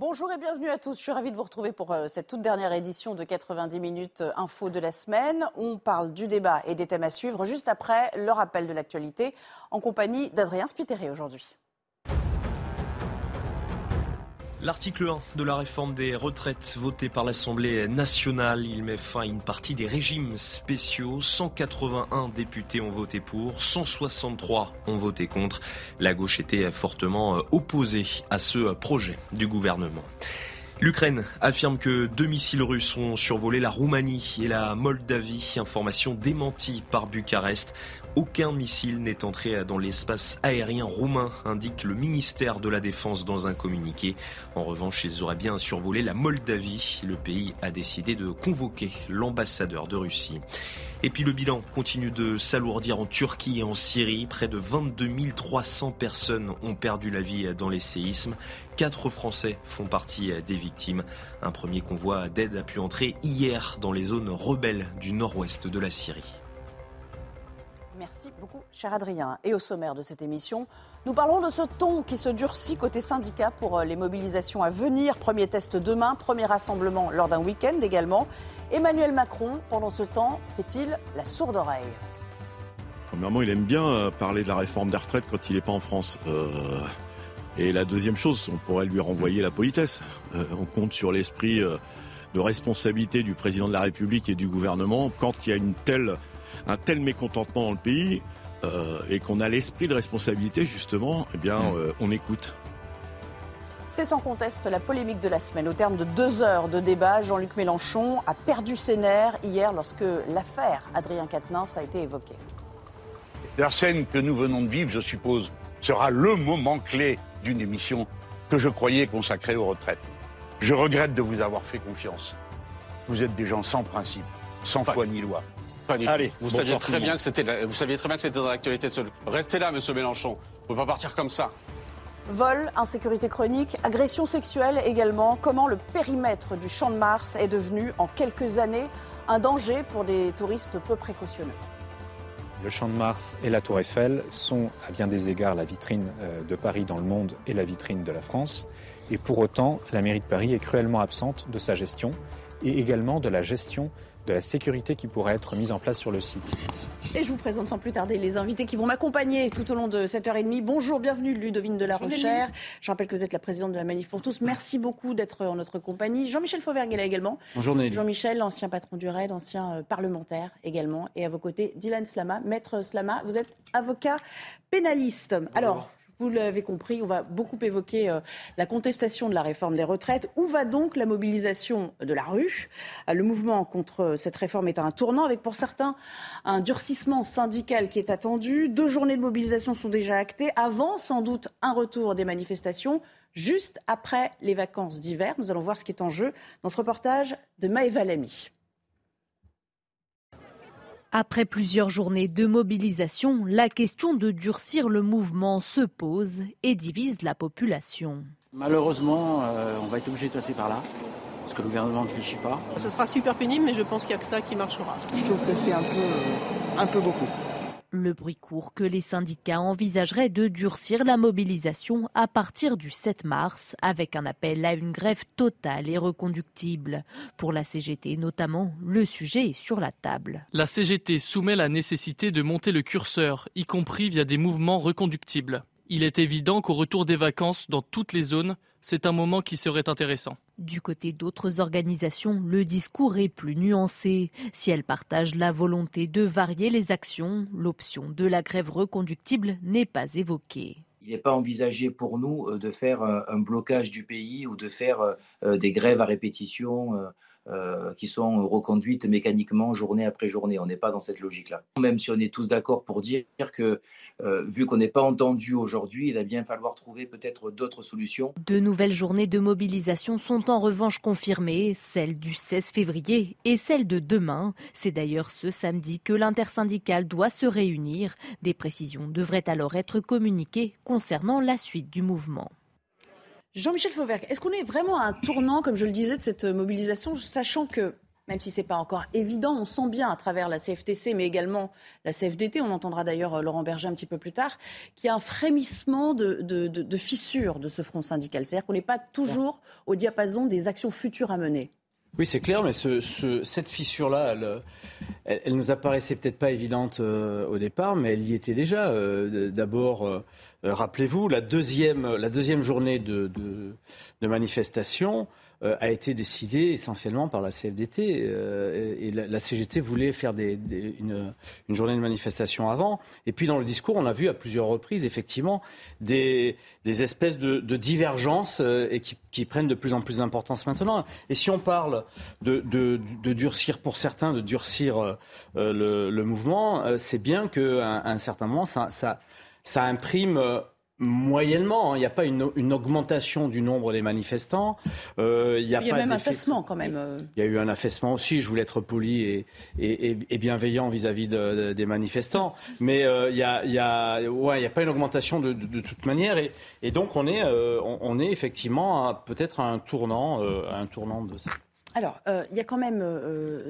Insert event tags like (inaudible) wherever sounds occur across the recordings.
Bonjour et bienvenue à tous. Je suis ravie de vous retrouver pour euh, cette toute dernière édition de 90 minutes euh, info de la semaine. On parle du débat et des thèmes à suivre juste après le rappel de l'actualité en compagnie d'Adrien Spiteri aujourd'hui. L'article 1 de la réforme des retraites votée par l'Assemblée nationale, il met fin à une partie des régimes spéciaux. 181 députés ont voté pour, 163 ont voté contre. La gauche était fortement opposée à ce projet du gouvernement. L'Ukraine affirme que deux missiles russes ont survolé la Roumanie et la Moldavie. Information démentie par Bucarest. Aucun missile n'est entré dans l'espace aérien roumain, indique le ministère de la Défense dans un communiqué. En revanche, ils auraient bien survolé la Moldavie. Le pays a décidé de convoquer l'ambassadeur de Russie. Et puis le bilan continue de s'alourdir en Turquie et en Syrie. Près de 22 300 personnes ont perdu la vie dans les séismes. Quatre Français font partie des victimes. Un premier convoi d'aide a pu entrer hier dans les zones rebelles du nord-ouest de la Syrie. Beaucoup, cher Adrien. Et au sommaire de cette émission, nous parlons de ce ton qui se durcit côté syndicat pour euh, les mobilisations à venir. Premier test demain, premier rassemblement lors d'un week-end également. Emmanuel Macron, pendant ce temps, fait-il la sourde oreille? Premièrement, il aime bien euh, parler de la réforme des retraites quand il n'est pas en France. Euh, et la deuxième chose, on pourrait lui renvoyer la politesse. on compte sur l'esprit de responsabilité du président de la République et du gouvernement quand il y a une telle un tel mécontentement dans le pays euh, et qu'on a l'esprit de responsabilité, justement, eh bien, mm. euh, on écoute. C'est sans conteste la polémique de la semaine. Au terme de deux heures de débat, Jean-Luc Mélenchon a perdu ses nerfs hier lorsque l'affaire Adrien Quatennens a été évoquée. La scène que nous venons de vivre, je suppose, sera le moment clé d'une émission que je croyais consacrée aux retraites. Je regrette de vous avoir fait confiance. Vous êtes des gens sans principe, sans foi ni loi. Allez, vous saviez très bien que c'était, vous saviez très bien que c'était dans l'actualité de ce. Restez là, Monsieur Mélenchon. Vous pouvez pas partir comme ça. Vol, insécurité chronique, agression sexuelle également. Comment le périmètre du Champ de Mars est devenu en quelques années un danger pour des touristes peu précautionneux? Le Champ de Mars et la Tour Eiffel sont à bien des égards la vitrine euh, de Paris dans le monde et la vitrine de la France. Et pour autant, la mairie de Paris est cruellement absente de sa gestion et également de la gestion de la sécurité qui pourrait être mise en place sur le site. Et je vous présente sans plus tarder les invités qui vont m'accompagner tout au long de cette heure et demie. Bonjour, bienvenue Ludovine de la Rochère. Je rappelle que vous êtes la présidente de la Manif pour tous. Merci beaucoup d'être en notre compagnie. Jean-Michel Fauvergue est là également. Bonjour Nelly. Jean-Michel, ancien patron du RAID, ancien euh, parlementaire également. Et à vos côtés, Dylan Slama. Maître Slama, vous êtes avocat pénaliste. Alors, vous l'avez compris, on va beaucoup évoquer euh, la contestation de la réforme des retraites. Où va donc la mobilisation de la rue? Euh, Le mouvement contre cette réforme est à un tournant, avec pour certains un durcissement syndical qui est attendu. Deux journées de mobilisation sont déjà actées, avant sans doute un retour des manifestations. Juste après les vacances d'hiver, nous allons voir ce qui est en jeu dans ce reportage de Maëva Lamy. Après plusieurs journées de mobilisation, la question de durcir le mouvement se pose et divise la population. Malheureusement, euh, on va être obligé de passer par là, parce que le gouvernement ne réfléchit pas. Ce sera super pénible, mais je pense qu'il n'y a que ça qui marchera. Je trouve que c'est un peu, un peu beaucoup. Le bruit court que les syndicats envisageraient de durcir la mobilisation à partir du 7 mars avec un appel à une grève totale et reconductible. Pour la CGT notamment, le sujet est sur la table. La CGT soumet la nécessité de monter le curseur, y compris via des mouvements reconductibles. Il est évident qu'au retour des vacances dans toutes les zones, c'est un moment qui serait intéressant. Du côté d'autres organisations, le discours est plus nuancé. Si elles partagent la volonté de varier les actions, l'option de la grève reconductible n'est pas évoquée. Il n'est pas envisagé pour nous euh, de faire euh, un blocage du pays ou de faire euh, des grèves à répétition euh, qui sont reconduites mécaniquement journée après journée. On n'est pas dans cette logique-là. Même si on est tous d'accord pour dire que, euh, vu qu'on n'est pas entendu aujourd'hui, il va bien falloir trouver peut-être d'autres solutions. De nouvelles journées de mobilisation sont en revanche confirmées, celle du 16 février et celle de demain. C'est d'ailleurs ce samedi que l'intersyndicale doit se réunir. Des précisions devraient alors être communiquées concernant la suite du mouvement. Jean-Michel Fauvergue, est-ce qu'on est vraiment à un tournant, comme je le disais, de cette mobilisation, sachant que, même si ce n'est pas encore évident, on sent bien à travers la CFTC, mais également la CFDT, on entendra d'ailleurs euh, Laurent Berger un petit peu plus tard, qu'il y a un frémissement de, de, fissure de ce front syndical. C'est-à-dire qu'on n'est pas toujours au diapason des actions futures à mener. Oui, c'est clair, mais cette fissure-là, elle, elle, nous apparaissait peut-être pas évidente euh, au départ, mais elle y était déjà. Euh, d'abord, euh, rappelez-vous, la deuxième, la deuxième journée de, de, manifestation euh, a été décidée essentiellement par la CFDT. Euh, et la, CGT voulait faire une, journée de manifestation avant. Et puis dans le discours, on a vu à plusieurs reprises, effectivement, des, des espèces de, divergences et qui, prennent de plus en plus d'importance maintenant. Et si on parle de, durcir pour certains, de durcir le, mouvement, c'est bien qu'à un, un certain moment, ça ça imprime euh, moyennement. Hein. Il n'y a pas une, augmentation du nombre des manifestants. Euh, il y a, même un affaissement quand même. Euh. Il y a eu un affaissement aussi. Je voulais être poli et, bienveillant vis-à-vis des manifestants. Mais il n'y a, y a, ouais, a pas une augmentation de, toute manière. Et, donc on est, on, est effectivement peut-être à un tournant, un tournant de ça. Alors, il y a quand même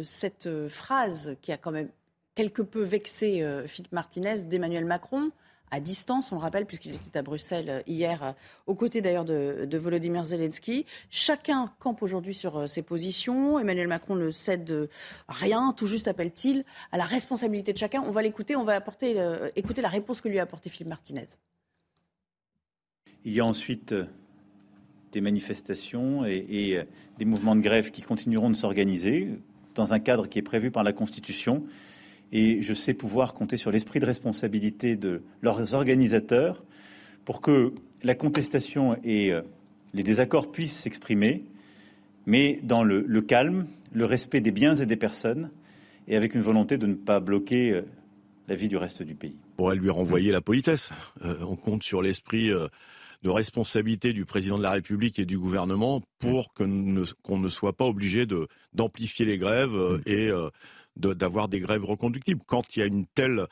cette phrase qui a quand même quelque peu vexé Philippe Martinez d'Emmanuel Macron à distance, on le rappelle, puisqu'il était à Bruxelles euh, hier, euh, aux côtés d'ailleurs de, Volodymyr Zelensky. Chacun campe aujourd'hui sur euh, ses positions. Emmanuel Macron ne cède rien, tout juste appelle-t-il à la responsabilité de chacun. On va l'écouter, on va apporter, écouter la réponse que lui a apportée Philippe Martinez. Il y a ensuite des manifestations et des mouvements de grève qui continueront de s'organiser dans un cadre qui est prévu par la Constitution et je sais pouvoir compter sur l'esprit de responsabilité de leurs organisateurs pour que la contestation et euh, les désaccords puissent s'exprimer, mais dans le, calme, le respect des biens et des personnes, et avec une volonté de ne pas bloquer euh, la vie du reste du pays. On pourrait lui renvoyer la politesse. Euh, on compte sur l'esprit de responsabilité du président de la République et du gouvernement pour qu'on ne, soit pas obligé d'amplifier les grèves et d'avoir des grèves reconductibles. Quand il y a une telle,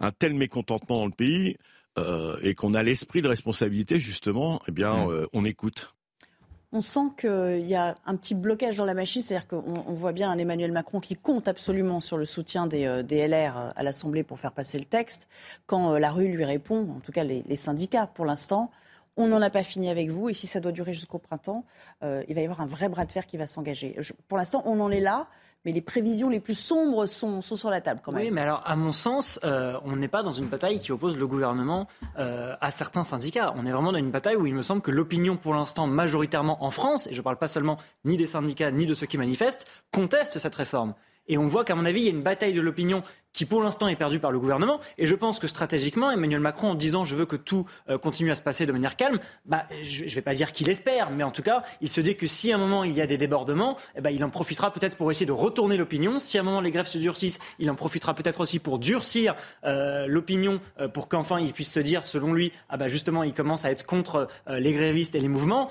un tel mécontentement dans le pays euh, et qu'on a l'esprit de responsabilité, justement, eh bien, mm. euh, on écoute. On sent qu'il y a un petit blocage dans la machine, c'est-à-dire qu'on voit bien un Emmanuel Macron qui compte absolument sur le soutien des, euh, LR à l'Assemblée pour faire passer le texte. Quand la rue lui répond, en tout cas les, syndicats pour l'instant, on n'en a pas fini avec vous et si ça doit durer jusqu'au printemps, il va y avoir un vrai bras de fer qui va s'engager. Pour l'instant, on en est là mais les prévisions les plus sombres sont, sur la table quand même. Oui, mais alors à mon sens, euh, on n'est pas dans une bataille qui oppose le gouvernement euh, à certains syndicats. On est vraiment dans une bataille où il me semble que l'opinion pour l'instant majoritairement en France, et je ne parle pas seulement ni des syndicats ni de ceux qui manifestent, conteste cette réforme. Et on voit qu'à mon avis, il y a une bataille de l'opinion qui pour l'instant est perdue par le gouvernement. Et je pense que stratégiquement, Emmanuel Macron, en disant je veux que tout euh, continue à se passer de manière calme, bah, je ne vais pas dire qu'il espère, mais en tout cas, il se dit que si à un moment il y a des débordements, eh ben, il en profitera peut-être pour essayer de retourner l'opinion. Si à un moment les grèves se durcissent, il en profitera peut-être aussi pour durcir euh, l'opinion, euh, pour qu'enfin il puisse se dire, selon lui, ah bah justement, il commence à être contre les grévistes et les mouvements.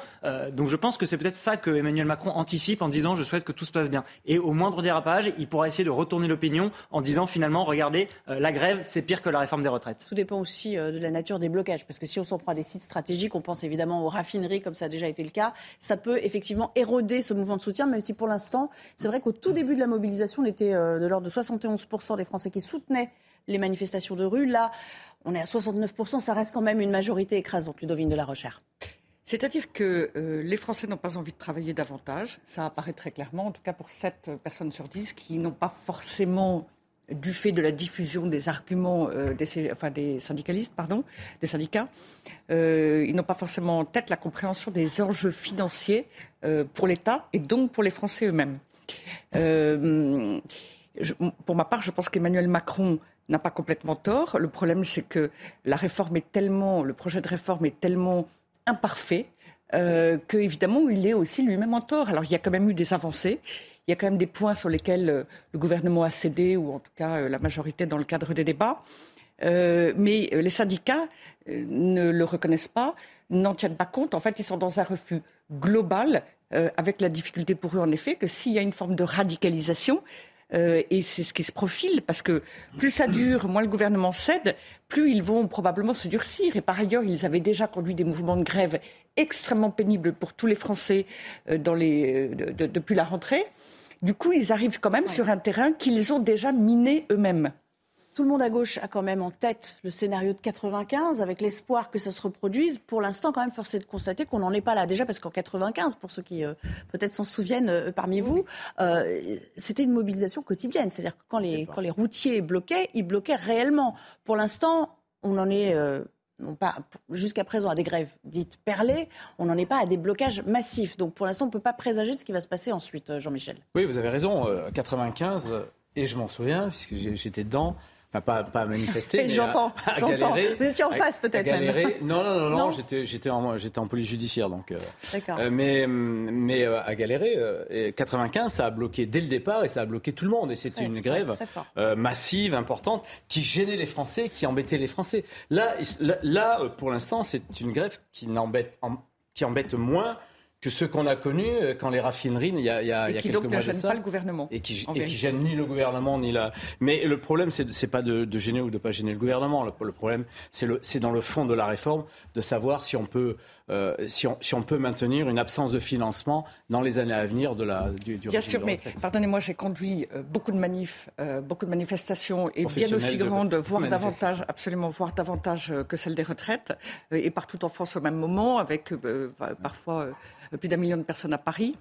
donc je pense que c'est peut-être ça que Emmanuel Macron anticipe en disant je souhaite que tout se passe bien. Et au moindre dérapage, il pourra essayer de retourner l'opinion en disant finalement, regardez, euh, la grève, c'est pire que la réforme des retraites. Tout dépend aussi euh, de la nature des blocages, parce que si on s'en prend à des sites stratégiques, on pense évidemment aux raffineries, comme ça a déjà été le cas, ça peut effectivement éroder ce mouvement de soutien, même si pour l'instant, c'est vrai qu'au tout début de la mobilisation, on était euh, de l'ordre de 71% des Français qui soutenaient les manifestations de rue. Là, on est à 69%, ça reste quand même une majorité écrasante, Ludovine de la Recherche. C'est-à-dire que euh, les Français n'ont pas envie de travailler davantage. Ça apparaît très clairement, en tout cas pour 7 personnes sur 10 qui n'ont pas forcément, du fait de la diffusion des arguments euh, des, syndicalistes, pardon, des syndicats, euh, ils n'ont pas forcément en tête la compréhension des enjeux financiers pour l'État et donc pour les Français eux-mêmes. pour ma part, je pense qu'Emmanuel Macron n'a pas complètement tort. Le problème, c'est que la réforme est tellement, le projet de réforme est tellement imparfait, euh, que évidemment il est aussi lui-même en tort. Alors il y a quand même eu des avancées. Il y a quand même des points sur lesquels euh, le gouvernement a cédé, ou en tout cas euh, la majorité dans le cadre des débats. Euh, mais les syndicats ne le reconnaissent pas, n'en tiennent pas compte. En fait, ils sont dans un refus global, avec la difficulté pour eux, en effet, que s'il y a une forme de radicalisation, et c'est ce qui se profile, parce que plus ça dure, moins le gouvernement cède, plus ils vont probablement se durcir. Et par ailleurs, ils avaient déjà conduit des mouvements de grève extrêmement pénibles pour tous les Français depuis la rentrée. Du coup, ils arrivent quand même sur un terrain qu'ils ont déjà miné eux-mêmes. Tout le monde à gauche a quand même en tête le scénario de 95, avec l'espoir que ça se reproduise. Pour l'instant, quand même, force est de constater qu'on n'en est pas là. Déjà parce qu'en 95, pour ceux qui euh, peut-être s'en souviennent euh, parmi vous, euh, c'était une mobilisation quotidienne. C'est-à-dire que quand les, quand les routiers bloquaient, ils bloquaient réellement. Pour l'instant, on en est... pas jusqu'à présent à des grèves dites perlées, on n'en est pas à des blocages massifs. Donc pour l'instant, on ne peut pas présager de ce qui va se passer ensuite, Jean-Michel. Oui, vous avez raison. 95, et je m'en souviens, puisque j'étais dedans, Enfin, pas, pas manifester, (laughs) j'entends, à, galérer. Vous étiez en face peut-être même. (laughs) Non, non, non, non, j'étais, j'étais en, j'étais en police judiciaire, donc. Euh, D'accord. Euh, mais, mais euh, à galérer, 95, ça a bloqué dès le départ et ça a bloqué tout le monde. Et c'était une grève massive, importante, qui gênait les Français, qui embêtait les Français. Là, là, pour l'instant, c'est une grève qui n'embête, qui embête moins que ceux qu'on a connus euh, quand les raffineries, il y a, il y a, et il y a qui quelques donc mois ne gênent de ça, pas le gouvernement. Et qui, et qui gênent ni le gouvernement ni la. Mais le problème, c'est, pas de, de, gêner ou de pas gêner le gouvernement. Le, le problème, c'est, le, c'est dans le fond de la réforme de savoir si on peut, euh, si, on, si on peut maintenir une absence de financement dans les années à venir de la du, du Bien sûr, mais pardonnez-moi, j'ai conduit euh, beaucoup de manifs, euh, beaucoup de manifestations et bien aussi grandes, voire davantage, absolument, voire davantage que celles des retraites, et partout en France au même moment, avec euh, parfois plus d'un million de personnes à Paris.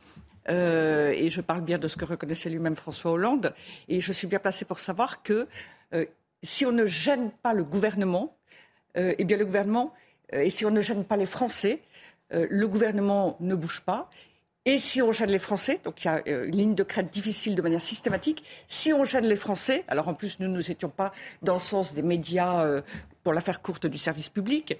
Euh, et je parle bien de ce que reconnaissait lui-même François Hollande. Et je suis bien placée pour savoir que euh, si on ne gêne pas le gouvernement, euh, eh bien le gouvernement, et si on ne gêne pas les Français, euh, le gouvernement ne bouge pas. Et si on gêne les Français, donc il y a euh, une ligne de crête difficile de manière systématique, si on gêne les Français, alors en plus nous ne nous étions pas dans le sens des médias euh, pour l'affaire courte du service public,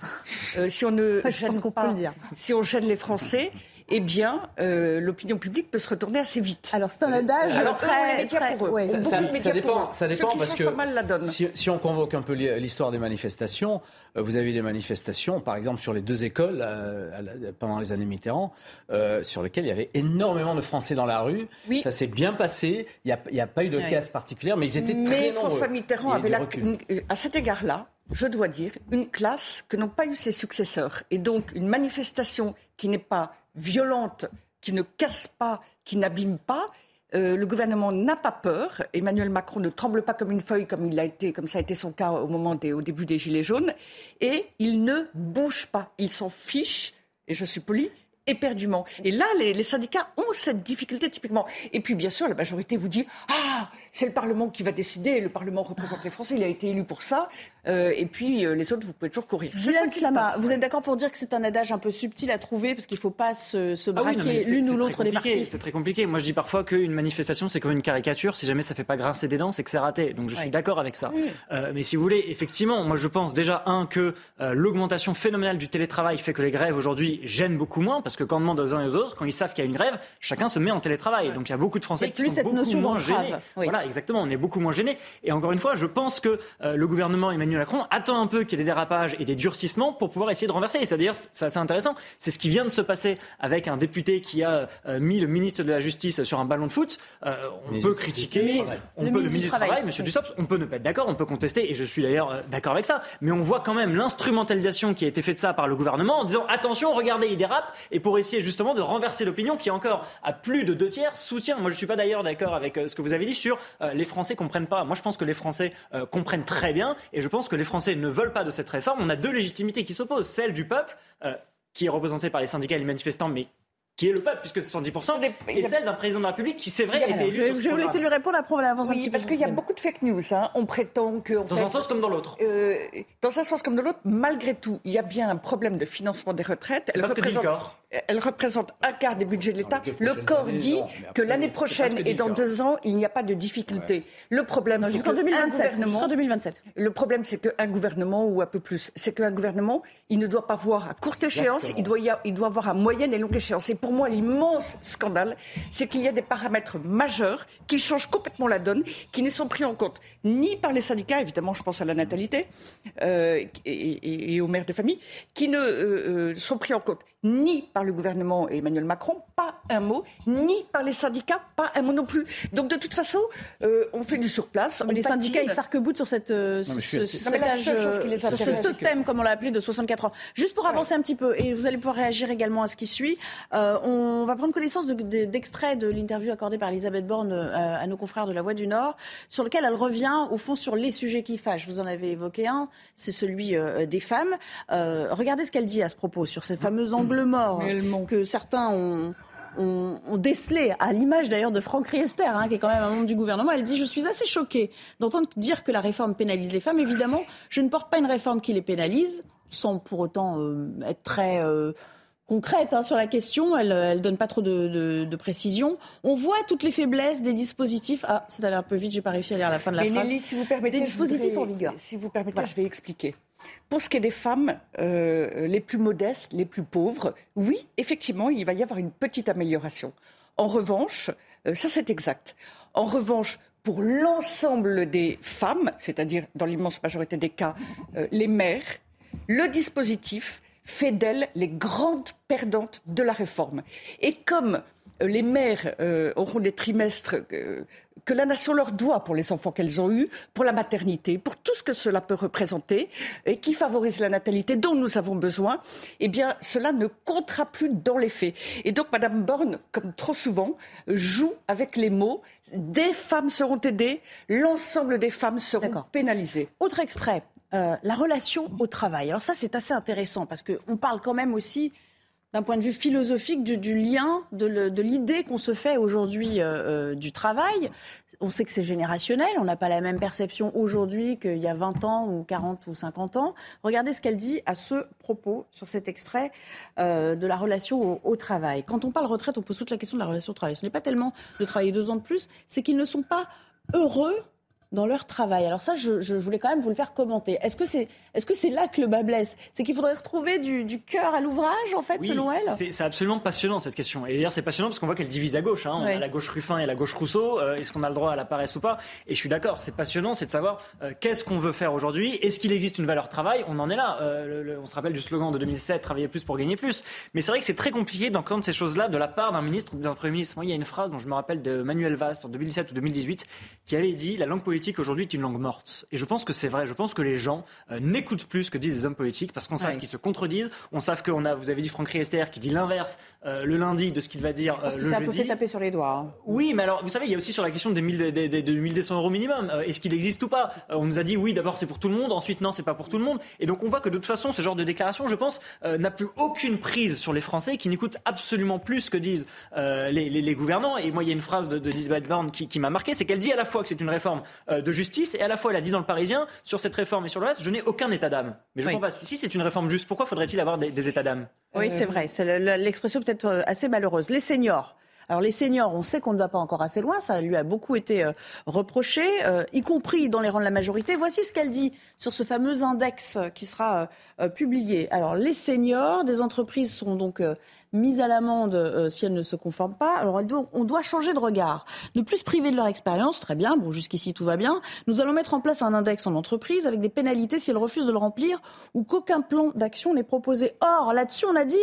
euh, si on ne (laughs) gêne pas, si on gêne les Français, eh bien, euh, l'opinion publique peut se retourner assez vite. Alors, c'est un adage Alors, très, très, pour eux. Ça, ça, ça dépend, ça dépend parce que mal la donne. Si, si, on convoque un peu l'histoire des manifestations, euh, vous avez des manifestations, par exemple sur les deux écoles euh, pendant les années Mitterrand, euh, sur lesquelles il y avait énormément de Français dans la rue. Oui. Ça s'est bien passé. Il n'y a, a, pas eu de oui. casse particulière, mais ils étaient mais très nombreux. François Mitterrand avait la, une, à cet égard-là, je dois dire, une classe que n'ont pas eu ses successeurs. Et donc, une manifestation qui n'est pas violente, qui ne casse pas, qui n'abîme pas. Euh, le gouvernement n'a pas peur. Emmanuel Macron ne tremble pas comme une feuille, comme, il a été, comme ça a été son cas au, moment des, au début des Gilets jaunes. Et il ne bouge pas. Il s'en fiche, et je suis poli, éperdument. Et là, les, les, syndicats ont cette difficulté typiquement. Et puis, bien sûr, la majorité vous dit Ah, c'est le Parlement qui va décider. Le Parlement représente les Français. Il a été élu pour ça. Euh, et puis, euh, les autres, vous pouvez toujours courir. Dylan Slama, vous êtes d'accord pour dire que c'est un adage un peu subtil à trouver parce qu'il ne faut pas se, se braquer ah oui, l'une ou l'autre des parties C'est très compliqué. Moi, je dis parfois qu'une manifestation, c'est comme une caricature. Si jamais ça ne fait pas grincer des dents, c'est que c'est raté. Donc, je suis d'accord avec ça. Oui. Euh, mais si vous voulez, effectivement, moi, je pense déjà, un, que euh, l'augmentation phénoménale du télétravail fait que les grèves aujourd'hui gênent beaucoup moins parce que quand on demande aux uns et aux autres, quand ils savent qu'il y a une grève, chacun se met en télétravail. Ouais. Donc, il y a beaucoup de Français qui sont beaucoup moins gênés. Voilà, exactement. On est beaucoup moins gênés. Et encore une fois, je pense que euh, le gouvernement Emmanuel Macron attend un peu qu'il y ait des dérapages et des durcissements pour pouvoir essayer de renverser. Et c'est-à-dire, c'est assez intéressant, c'est ce qui vient de se passer avec un député qui a euh, mis le ministre de la Justice sur un ballon de foot. Euh, on mais peut critiquer, le, on le peut ministre le ministre du Travail, travail Monsieur oui. Dussopt, on peut ne pas être d'accord, on peut contester, et je suis d'ailleurs euh, d'accord avec ça. Mais on voit quand même l'instrumentalisation qui a été faite de ça par le gouvernement en disant attention, regardez, il dérape, et pour essayer justement de renverser l'opinion qui encore à plus de deux tiers soutient. Moi, je suis pas d'ailleurs d'accord avec euh, ce que vous avez dit sur euh, les Français comprennent pas. Moi, je pense que les Français euh, comprennent très bien, et je pense que les Français ne veulent pas de cette réforme. On a deux légitimités qui s'opposent. Celle du peuple, euh, qui est représentée par les syndicats et les manifestants, mais qui est le peuple, puisque c'est 70%, et celle d'un président de la République qui, c'est vrai, a été élu. Je, je vais vous laisser lui répondre, après on va avancer oui, un petit parce qu'il y a beaucoup de fake news. Hein. On prétend que. Dans fait, un sens comme dans l'autre. Euh, dans un sens comme dans l'autre, malgré tout, il y a bien un problème de financement des retraites. C'est pas ce que dit le corps. Elle représente un quart des budgets de l'État. Le corps dit que l'année prochaine et dans deux ans, il n'y a pas de difficulté. Le problème, c'est jusqu'en 2027. Jusqu'en 2027. Le problème, c'est qu'un gouvernement ou un peu plus, c'est qu'un gouvernement, il ne doit pas voir à courte échéance, il doit, y il doit avoir à moyenne et longue échéance. Et pour moi, l'immense scandale, c'est qu'il y a des paramètres majeurs qui changent complètement la donne, qui ne sont pris en compte ni par les syndicats, évidemment, je pense à la natalité euh, et, aux mères de famille, qui ne euh, euh, sont pris en compte ni par le gouvernement et Emmanuel Macron, pas un mot, ni par les syndicats, pas un mot non plus. Donc de toute façon, euh, on fait du surplace. les syndicats, ils s'arc-boutent sur cette, euh, ce, ce, thème, comme on l'a appelé, de 64 ans. Juste pour avancer un petit peu, et vous allez pouvoir réagir également à ce qui suit, euh, on va prendre connaissance d'extraits de, de l'interview accordée par Elisabeth Borne à nos confrères de La Voix du Nord, sur lequel elle revient au fond sur les sujets qui fâchent. Vous en avez évoqué un, c'est celui des femmes. regardez ce qu'elle dit à ce propos sur ces fameux (clears throat) angles le mort que certains ont, décelé, à l'image d'ailleurs de Franck Riester, hein, qui est quand même un membre du gouvernement. Elle dit Je suis assez choquée d'entendre dire que la réforme pénalise les femmes. Évidemment, je ne porte pas une réforme qui les pénalise, sans pour autant euh, être très. Euh, concrète hein, sur la question, elle ne donne pas trop de, précision. On voit toutes les faiblesses des dispositifs. Ah, c'est allé un peu vite, j'ai pas réussi à lire la fin de la phrase. si vous permettez, des dispositifs en vigueur. Si vous permettez, je vais expliquer. Pour ce qui est des femmes euh, les plus modestes, les plus pauvres, oui, effectivement, il va y avoir une petite amélioration. En revanche, euh, ça c'est exact. En revanche, pour l'ensemble des femmes, c'est-à-dire dans l'immense majorité des cas, euh, les mères, le dispositif fait d'elles les grandes perdantes de la réforme. Et comme les mères auront des trimestres que la nation leur doit pour les enfants qu'elles ont eus, pour la maternité, pour tout ce que cela peut représenter et qui favorise la natalité dont nous avons besoin, eh bien, cela ne comptera plus dans les faits. Et donc, Madame Borne, comme trop souvent, joue avec les mots. Des femmes seront aidées, l'ensemble des femmes seront pénalisées. Autre extrait, euh, la relation au travail. Alors ça, c'est assez intéressant parce qu'on parle quand même aussi d'un point de vue philosophique du, lien, de l'idée qu'on se fait aujourd'hui euh, euh, du travail. On sait que c'est générationnel, on n'a pas la même perception aujourd'hui qu'il y a 20 ans ou 40 ou 50 ans. Regardez ce qu'elle dit à ce propos sur cet extrait euh, de la relation au, au, travail. Quand on parle retraite, on pose toute la question de la relation au travail. Ce n'est pas tellement de travailler deux ans de plus, c'est qu'ils ne sont pas heureux dans leur travail. Alors ça, je, voulais quand même vous le faire commenter. Est-ce que c'est est -ce c'est là que le bas blesse? C'est qu'il faudrait retrouver du, du cœur à l'ouvrage, en fait, selon elle? C'est absolument passionnant, cette question. Et d'ailleurs, c'est passionnant parce qu'on voit qu'elle divise à gauche. Hein. On a la gauche Ruffin et la gauche Rousseau. Euh, est-ce qu'on a le droit à la paresse ou pas? Et je suis d'accord, c'est passionnant, c'est de savoir euh, qu'est-ce qu'on veut faire aujourd'hui? Est-ce qu'il existe une valeur travail? On en est là. Euh, on se rappelle du slogan de 2007, travailler plus pour gagner plus. Mais c'est vrai que c'est très compliqué d'entendre ces choses-là de la part d'un ministre ou d'un Premier ministre. Moi, il y a une phrase dont je me rappelle de Manuel Valls en 2007 ou 2018 qui avait dit la langue politique aujourd'hui est une langue morte. Et je pense que c'est vrai. Je pense que les gens euh, n'écoutent plus ce que disent les hommes politiques parce qu'on sait qu'ils se contredisent. On sait qu'on a, vous avez dit Franck Riester qui dit l'inverse euh, le lundi de ce qu'il va dire euh, le jeudi. Ça peut taper sur les doigts. Hein. Oui, mais alors vous savez, il y a aussi sur la question des, 1000, des, des, 1200 euros minimum. Est-ce qu'il existe ou pas? On nous a dit oui, d'abord c'est pour tout le monde, ensuite non, c'est pas pour tout le monde. Et donc on voit que de toute façon, ce genre de déclaration, je pense, n'a plus aucune prise sur les Français qui n'écoutent absolument plus ce que disent les, gouvernants. Et moi, il y a une phrase de, de Lisbeth Borne qui, qui m'a marqué, c'est qu'elle dit à la fois que c'est une réforme de justice et à la fois elle a dit dans le Parisien, sur cette réforme et sur le reste, je n'ai aucun état d'âme. Mais je ne comprends pas. Si c'est une réforme juste, pourquoi faudrait-il avoir des, états d'âme? Oui, c'est vrai. C'est l'expression peut-être euh, assez malheureuse. Les seniors. Alors les seniors, on sait qu'on ne va pas encore assez loin, ça lui a beaucoup été euh, reproché, euh, y compris dans les rangs de la majorité. Voici ce qu'elle dit sur ce fameux index qui sera publié. Alors les seniors des entreprises sont donc mises à l'amende euh, si elles ne se conforment pas. Alors on doit changer de regard, ne plus se priver de leur expérience, très bien, bon jusqu'ici tout va bien. Nous allons mettre en place un index en entreprise avec des pénalités si elles refusent de le remplir ou qu'aucun plan d'action n'est proposé. Or, là-dessus, on a dit,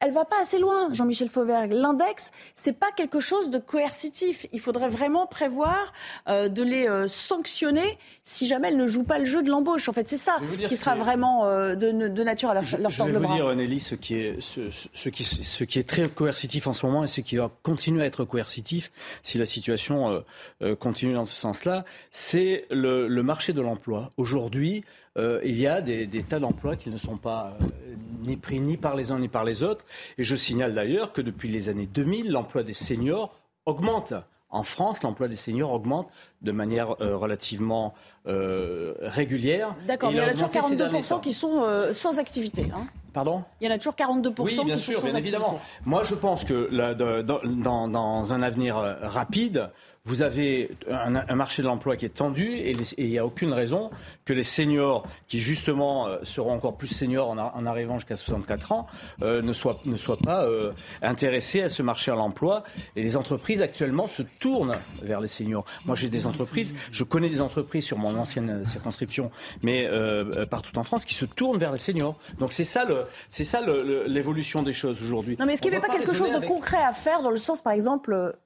elle va pas assez loin, Jean-Michel Fauvergue. L'index, c'est pas quelque chose de coercitif. Il faudrait vraiment prévoir euh, de les euh, sanctionner si jamais elles ne jouent pas le jeu de l'embauche. En fait, c'est ça qui sera vraiment de, de, nature à leur, leur je, je vais vous dire, Nelly, ce qui est, ce, ce qui, ce qui est très coercitif en ce moment et ce qui va continuer à être coercitif si la situation euh, euh, continue dans ce sens-là, c'est le, marché de l'emploi. Aujourd'hui, euh, il y a des, tas d'emplois qui ne sont pas ni pris ni par les uns ni par les autres. Et je signale d'ailleurs que depuis les années 2000, l'emploi des seniors augmente. En France, l'emploi des seniors augmente de manière relativement régulière. D'accord, mais il y en a toujours 42% qui sont sans activité. Hein. Pardon? Il y en a toujours 42% oui, bien qui sûr, sont sans bien activité. évidemment. Moi, je pense que là, de- dans, un avenir euh, rapide, vous avez un, un marché de l'emploi qui est tendu et il n'y a aucune raison que les seniors, qui justement euh, seront encore plus seniors en, a- en arrivant jusqu'à 64 ans, euh, ne, soient, ne soient pas euh, intéressés à ce marché de l'emploi. Et les entreprises actuellement se tournent vers les seniors. Moi, j'ai des entreprises, je connais des entreprises sur mon ancienne circonscription, mais euh, partout en France, qui se tournent vers les seniors. Donc c'est ça le- c'est ça l'évolution des choses aujourd'hui. Non, mais est-ce qu'il n'y avait va pas quelque chose de avec- concret à faire dans le sens, par exemple,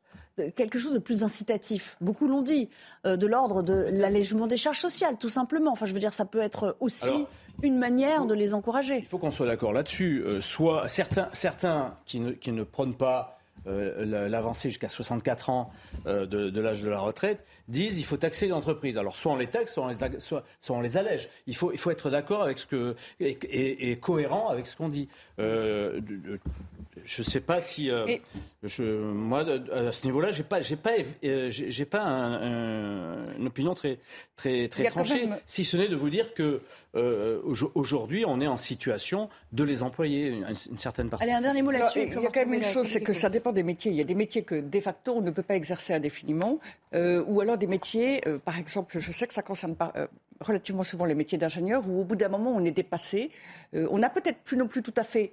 quelque chose de plus incitatif Beaucoup l'ont dit, euh, de l'ordre de l'allègement des charges sociales, tout simplement. Enfin, je veux dire, ça peut être aussi Alors, une manière de les encourager. Il faut qu'on soit d'accord là-dessus. Euh, soit certains, certains qui, ne, qui ne prônent pas euh, la- l'avancée jusqu'à 64 ans euh, de, de l'âge de la retraite disent il faut taxer les entreprises. Alors soit on les taxe, soit on les, taxe- soit, soit on les allège. Il faut, il faut être d'accord avec ce que et, et- et cohérent avec ce qu'on dit. Euh, je ne sais pas si euh, Et- je, moi à ce niveau-là, j'ai pas, j'ai pas, euh, j'ai j'ai pas un- un- une opinion très, très, très tranchée. même- Si ce n'est de vous dire que euh, aujo- aujourd'hui, on est en situation de les employer une, une certaine partie. Allez, un dernier mot là-dessus. il y on a quand même une chose, c'est que ça dépend des métiers. Il y a des métiers que, de facto, on ne peut pas exercer indéfiniment. euh, ou alors des métiers, euh, par exemple, je sais que ça concerne pas, euh, relativement souvent les métiers d'ingénieur, où au bout d'un moment, on est dépassé. Euh, on n'a peut-être plus non plus tout à fait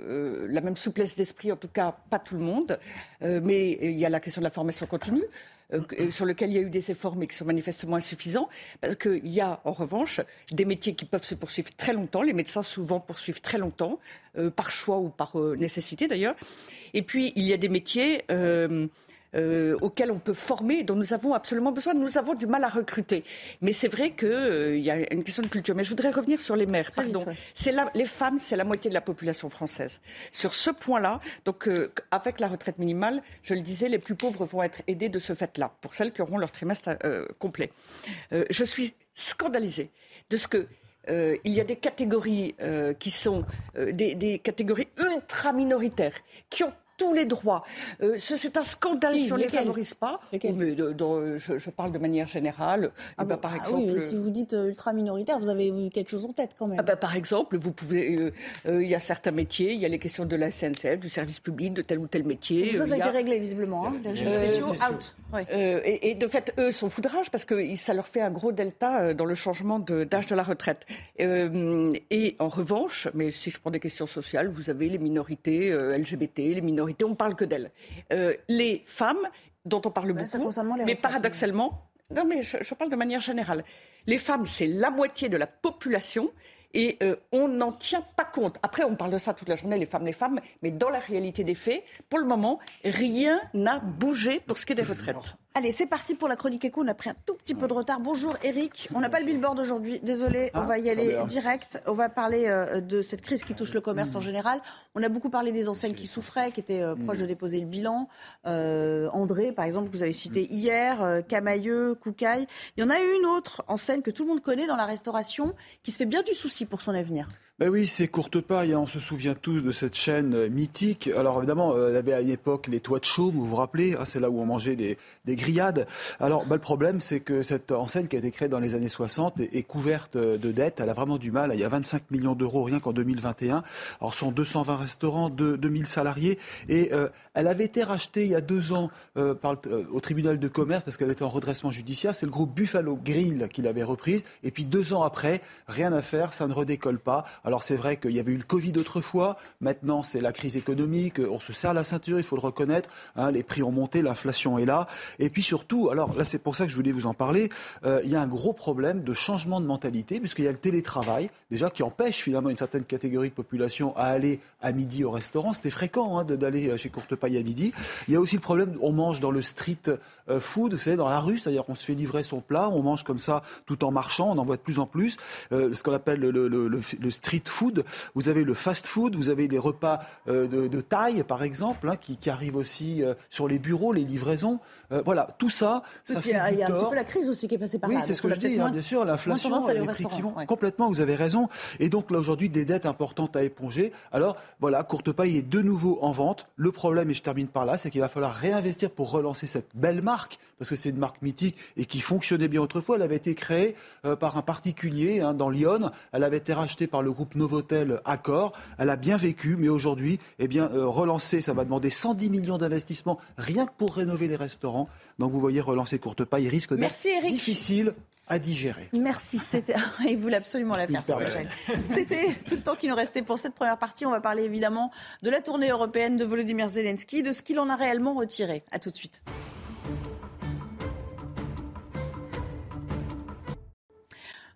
euh, la même souplesse d'esprit, en tout cas pas tout le monde, Euh, mais il y a la question de la formation continue, euh, sur lequel il y a eu des efforts, mais qui sont manifestement insuffisants, parce qu'il y a en revanche des métiers qui peuvent se poursuivre très longtemps, les médecins souvent poursuivent très longtemps, par choix ou par nécessité d'ailleurs, et puis il y a des métiers... euh, euh, auxquels on peut former, dont nous avons absolument besoin. Nous avons du mal à recruter. Mais c'est vrai qu'il il y a une question de culture. Mais je voudrais revenir sur les mères. Pardon. C'est la- les femmes, c'est la moitié de la population française. Sur ce point-là, donc euh, avec la retraite minimale, je le disais, les plus pauvres vont être aidés de ce fait-là, pour celles qui auront leur trimestre euh, complet. Euh, je suis scandalisée de ce que euh, il y a des catégories euh, qui sont euh, des, des catégories ultra minoritaires, qui ont tous les droits. Euh, ce- c'est un scandale Oui, si on ne les favorise pas. Mais de- dans- je, je parle de manière générale. Ah Eh ben, bon, par ah exemple, oui, si vous dites euh, ultra minoritaire, vous avez eu quelque chose en tête quand même. ah ben, par exemple, vous pouvez, euh, euh, il y a certains métiers, il y a les questions de la SNCF, du service public, de tel ou tel métier. ça, euh, ça a été réglé visiblement. Hein, les régimes out. Ouais. Euh, et, et de fait, eux sont foudrages parce que ça leur fait un gros delta dans le changement de- d'âge de, la retraite. Euh, et en revanche, mais si je prends des questions sociales, vous avez les minorités euh, LGBT, les minorités, on parle que d'elles. Euh, les femmes, dont on parle Ouais, beaucoup, mais paradoxalement, non mais je, je parle de manière générale, les femmes, c'est la moitié de la population. Et euh, on n'en tient pas compte. Après, on parle de ça toute la journée, les femmes, les femmes, mais dans la réalité des faits, pour le moment, rien n'a bougé pour ce qui est des retraites. Allez, c'est parti pour la chronique éco. On a pris un tout petit peu de retard. Bonjour Eric. On n'a pas le billboard aujourd'hui. Désolé, on Ah, va y aller direct. On va parler euh, de cette crise qui touche le commerce en général. On a beaucoup parlé des enseignes qui souffraient, qui étaient euh, proches de déposer le bilan. Euh, André, par exemple, que vous avez cité hier, euh, Camailleux, Koukaï. Il y en a une autre enseigne que tout le monde connaît dans la restauration qui se fait bien du souci pour son avenir. Ben oui, c'est courte paille. hein. On se souvient tous de cette chaîne euh, mythique. Alors évidemment, elle avait à une époque les toits de chaume, vous vous rappelez hein, C'est là où on mangeait des, des grillades. Alors ben, le problème, c'est que cette enseigne qui a été créée dans les années 60 est, couverte euh, de dettes. Elle a vraiment du mal. Il y a 25 millions d'euros rien qu'en 2021. Alors ce sont 220 restaurants, deux- 2000 salariés. Et euh, elle avait été rachetée il y a deux ans au tribunal de commerce parce qu'elle était en redressement judiciaire. C'est le groupe Buffalo Grill qui l'avait reprise. Et puis deux ans après, rien à faire, ça ne redécolle pas. Alors c'est vrai qu'il y avait eu le Covid autrefois, maintenant c'est la crise économique, on se serre la ceinture, il faut le reconnaître, hein, les prix ont monté, l'inflation est là. Et puis surtout, alors là c'est pour ça que je voulais vous en parler, euh, il y a un gros problème de changement de mentalité, puisqu'il y a le télétravail, déjà qui empêche finalement une certaine catégorie de population à aller à midi au restaurant. C'était fréquent hein, d'aller chez Courtepaille à midi. Il y a aussi le problème, on mange dans le street euh, food, vous savez, dans la rue, c'est-à-dire qu'on se fait livrer son plat, on mange comme ça tout en marchant, on en voit de plus en plus. Euh, ce qu'on appelle le, le- le- le street food. Vous avez le fast food, vous avez les repas euh, de, de taille, par exemple, hein, qui, qui arrivent aussi sur les bureaux, les livraisons. Voilà, tout ça, ça fait il y a, du y a un petit peu la crise aussi qui est passée par Oui, là. c'est Donc, ce que je dis, hein, bien sûr, l'inflation, les prix qui vont. ouais. Complètement, vous avez raison. Et donc là, aujourd'hui, des dettes importantes à éponger. Alors, voilà, Courtepaille est de nouveau en vente. Le problème, et je termine par là, c'est qu'il va falloir réinvestir pour relancer cette belle marque, parce que c'est une marque mythique et qui fonctionnait bien autrefois. Elle avait été créée euh, par un particulier hein, dans Lyon. Elle avait été rachetée par le groupe Novotel Accor. Elle a bien vécu, mais aujourd'hui, eh bien, euh, relancer, ça va demander 110 millions d'investissements rien que pour rénover les restaurants. Donc vous voyez, relancer Courtepaille, il risque d'être difficile à digérer. Merci. (laughs) Il voulait absolument la faire, C'était tout le temps qui nous restait pour cette première partie. On va parler évidemment de la tournée européenne de Volodymyr Zelensky, de ce qu'il en a réellement retiré. À tout de suite.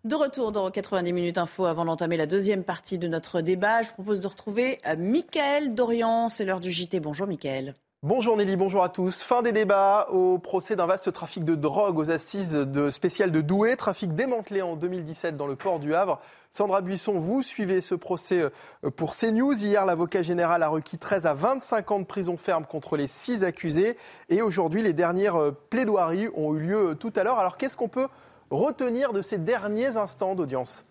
De retour dans 90 minutes info avant d'entamer la deuxième partie de notre débat, je propose de retrouver euh, Mickaël Dorian. C'est l'heure du JT. Bonjour Mickaël. Bonjour Nelly, bonjour à tous. Fin des débats au procès d'un vaste trafic de drogue aux assises de spéciales de Douai, trafic démantelé en 2017 dans le port du Havre. Sandra Buisson, vous suivez ce procès euh, pour CNews. Hier, l'avocat général a requis 13 à 25 ans de prison ferme contre les six accusés. Et aujourd'hui, les dernières euh, plaidoiries ont eu lieu tout à l'heure. Alors qu'est-ce qu'on peut retenir de ces derniers instants d'audience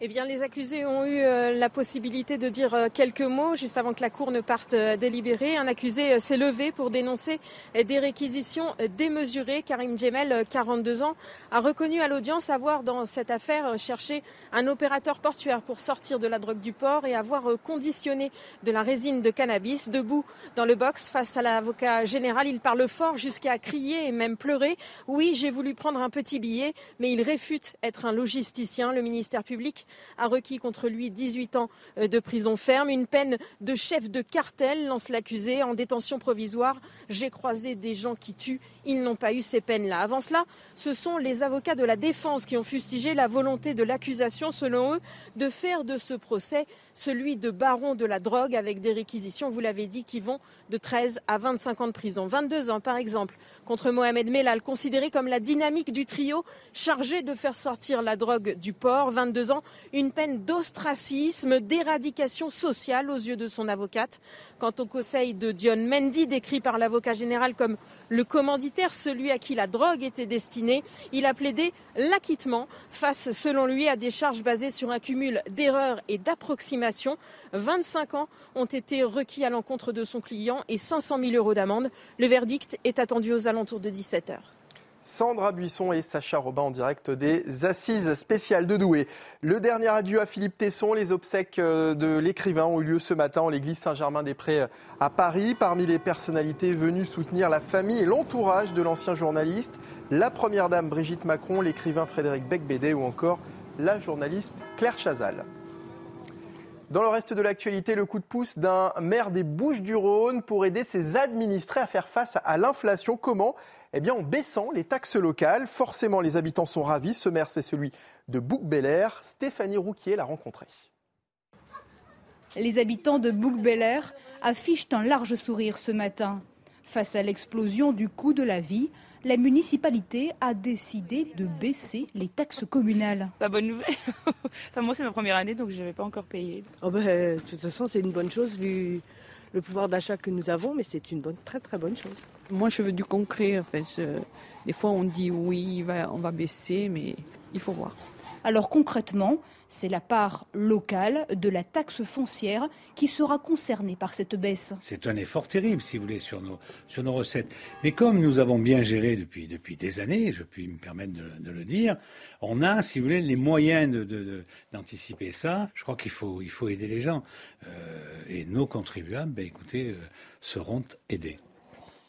eh bien, les accusés ont eu euh, la possibilité de dire euh, quelques mots juste avant que la Cour ne parte euh, délibérer. Un accusé s'est levé pour dénoncer des réquisitions démesurées. Karim Djemel, 42 ans, a reconnu à l'audience avoir dans cette affaire cherché un opérateur portuaire pour sortir de la drogue du port et avoir conditionné de la résine de cannabis. Debout dans le box face à l'avocat général, il parle fort jusqu'à crier et même pleurer. Oui, j'ai voulu prendre un petit billet, mais il réfute être un logisticien. Le ministère public a requis contre lui 18 ans euh, de prison ferme, une peine de chef de cartel, lance l'accusé, en détention provisoire. J'ai croisé des gens qui tuent, ils n'ont pas eu ces peines-là. Avant cela, ce sont les avocats de la défense qui ont fustigé la volonté de l'accusation, selon eux, de faire de ce procès celui de baron de la drogue avec des réquisitions, vous l'avez dit, qui vont de 13 à 25 ans de prison. 22 ans, par exemple, contre Mohamed Melal, considéré comme la dynamique du trio chargé de faire sortir la drogue du port. 22 ans, une peine d'ostracisme, d'éradication sociale aux yeux de son avocate. Quant au conseil de Dion Mendy, décrit par l'avocat général comme le commanditaire, celui à qui la drogue était destinée, il a plaidé l'acquittement face, selon lui, à des charges basées sur un cumul d'erreurs et d'approximations. 25 ans ont été requis à l'encontre de son client et 500 000 euros d'amende. Le verdict est attendu aux alentours de 17 heures. Sandra Buisson et Sacha Robin en direct des Assises spéciales de Douai. Le dernier adieu à Philippe Tesson, les obsèques euh, de l'écrivain ont eu lieu ce matin en l'église Saint-Germain-des-Prés euh, à Paris. Parmi les personnalités venues soutenir la famille et l'entourage de l'ancien journaliste, la première dame Brigitte Macron, l'écrivain Frédéric Becbédé ou encore la journaliste Claire Chazal. Dans le reste de l'actualité, le coup de pouce d'un maire des Bouches-du-Rhône pour aider ses administrés à faire face à l'inflation. Comment eh bien, en baissant les taxes locales. Forcément, les habitants sont ravis. Ce maire, c'est celui de Bouc-Bel-Air. Stéphanie Rouquier l'a rencontré. Les habitants de Bouc-Bel-Air affichent un large sourire ce matin. Face à l'explosion du coût de la vie, la municipalité a décidé de baisser les taxes communales. Pas bonne nouvelle. (laughs) enfin, moi, c'est ma première année, donc je n'avais pas encore payé. Oh ben, de toute façon, c'est une bonne chose vu le pouvoir d'achat que nous avons, mais c'est une bonne, très très bonne chose. Moi, je veux du concret. Enfin, des fois, on dit oui, on va baisser, mais il faut voir. Alors concrètement, c'est la part locale de la taxe foncière qui sera concernée par cette baisse. C'est un effort terrible, si vous voulez, sur nos, sur nos recettes. Mais comme nous avons bien géré depuis, depuis des années, je puis me permettre de, le dire, on a, si vous voulez, les moyens d'anticiper de, ça. Je crois qu'il faut, il faut aider les gens. Euh, et nos contribuables, ben, écoutez, euh, seront aidés.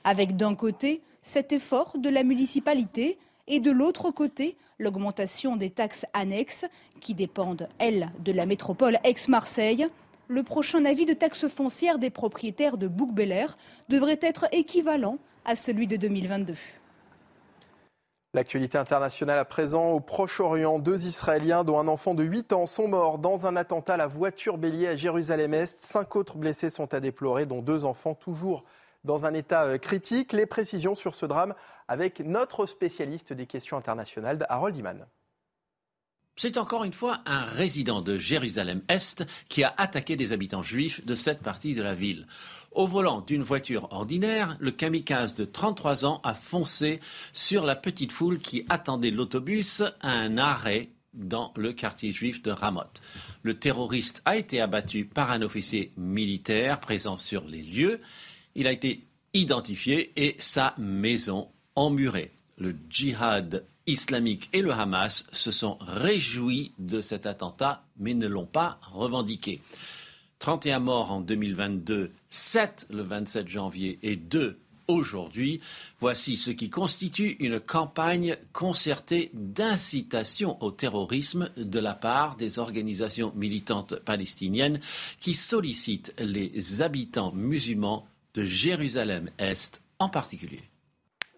Avec d'un côté cet effort de la municipalité et de l'autre côté, l'augmentation des taxes annexes qui dépendent, elles, de la métropole ex-Marseille. Le prochain avis de taxe foncière des propriétaires de bouc devrait être équivalent à celui de 2022. L'actualité internationale à présent au Proche-Orient. Deux Israéliens, dont un enfant de 8 ans, sont morts dans un attentat à la voiture bélier à Jérusalem-Est. Cinq autres blessés sont à déplorer, dont deux enfants toujours dans un état euh, critique. Les précisions sur ce drame avec notre spécialiste des questions internationales, Harold Iman. C'est encore une fois un résident de Jérusalem-Est qui a attaqué des habitants juifs de cette partie de la ville. Au volant d'une voiture ordinaire, le kamikaze de 33 ans a foncé sur la petite foule qui attendait l'autobus à un arrêt dans le quartier juif de Ramoth. Le terroriste a été abattu par un officier militaire présent sur les lieux. Il a été identifié et sa maison emmurée. Le djihad islamique et le Hamas se sont réjouis de cet attentat, mais ne l'ont pas revendiqué. 31 morts en 2022, 7 le 27 janvier et 2 aujourd'hui. Voici ce qui constitue une campagne concertée d'incitation au terrorisme de la part des organisations militantes palestiniennes qui sollicitent les habitants musulmans de Jérusalem-Est en particulier.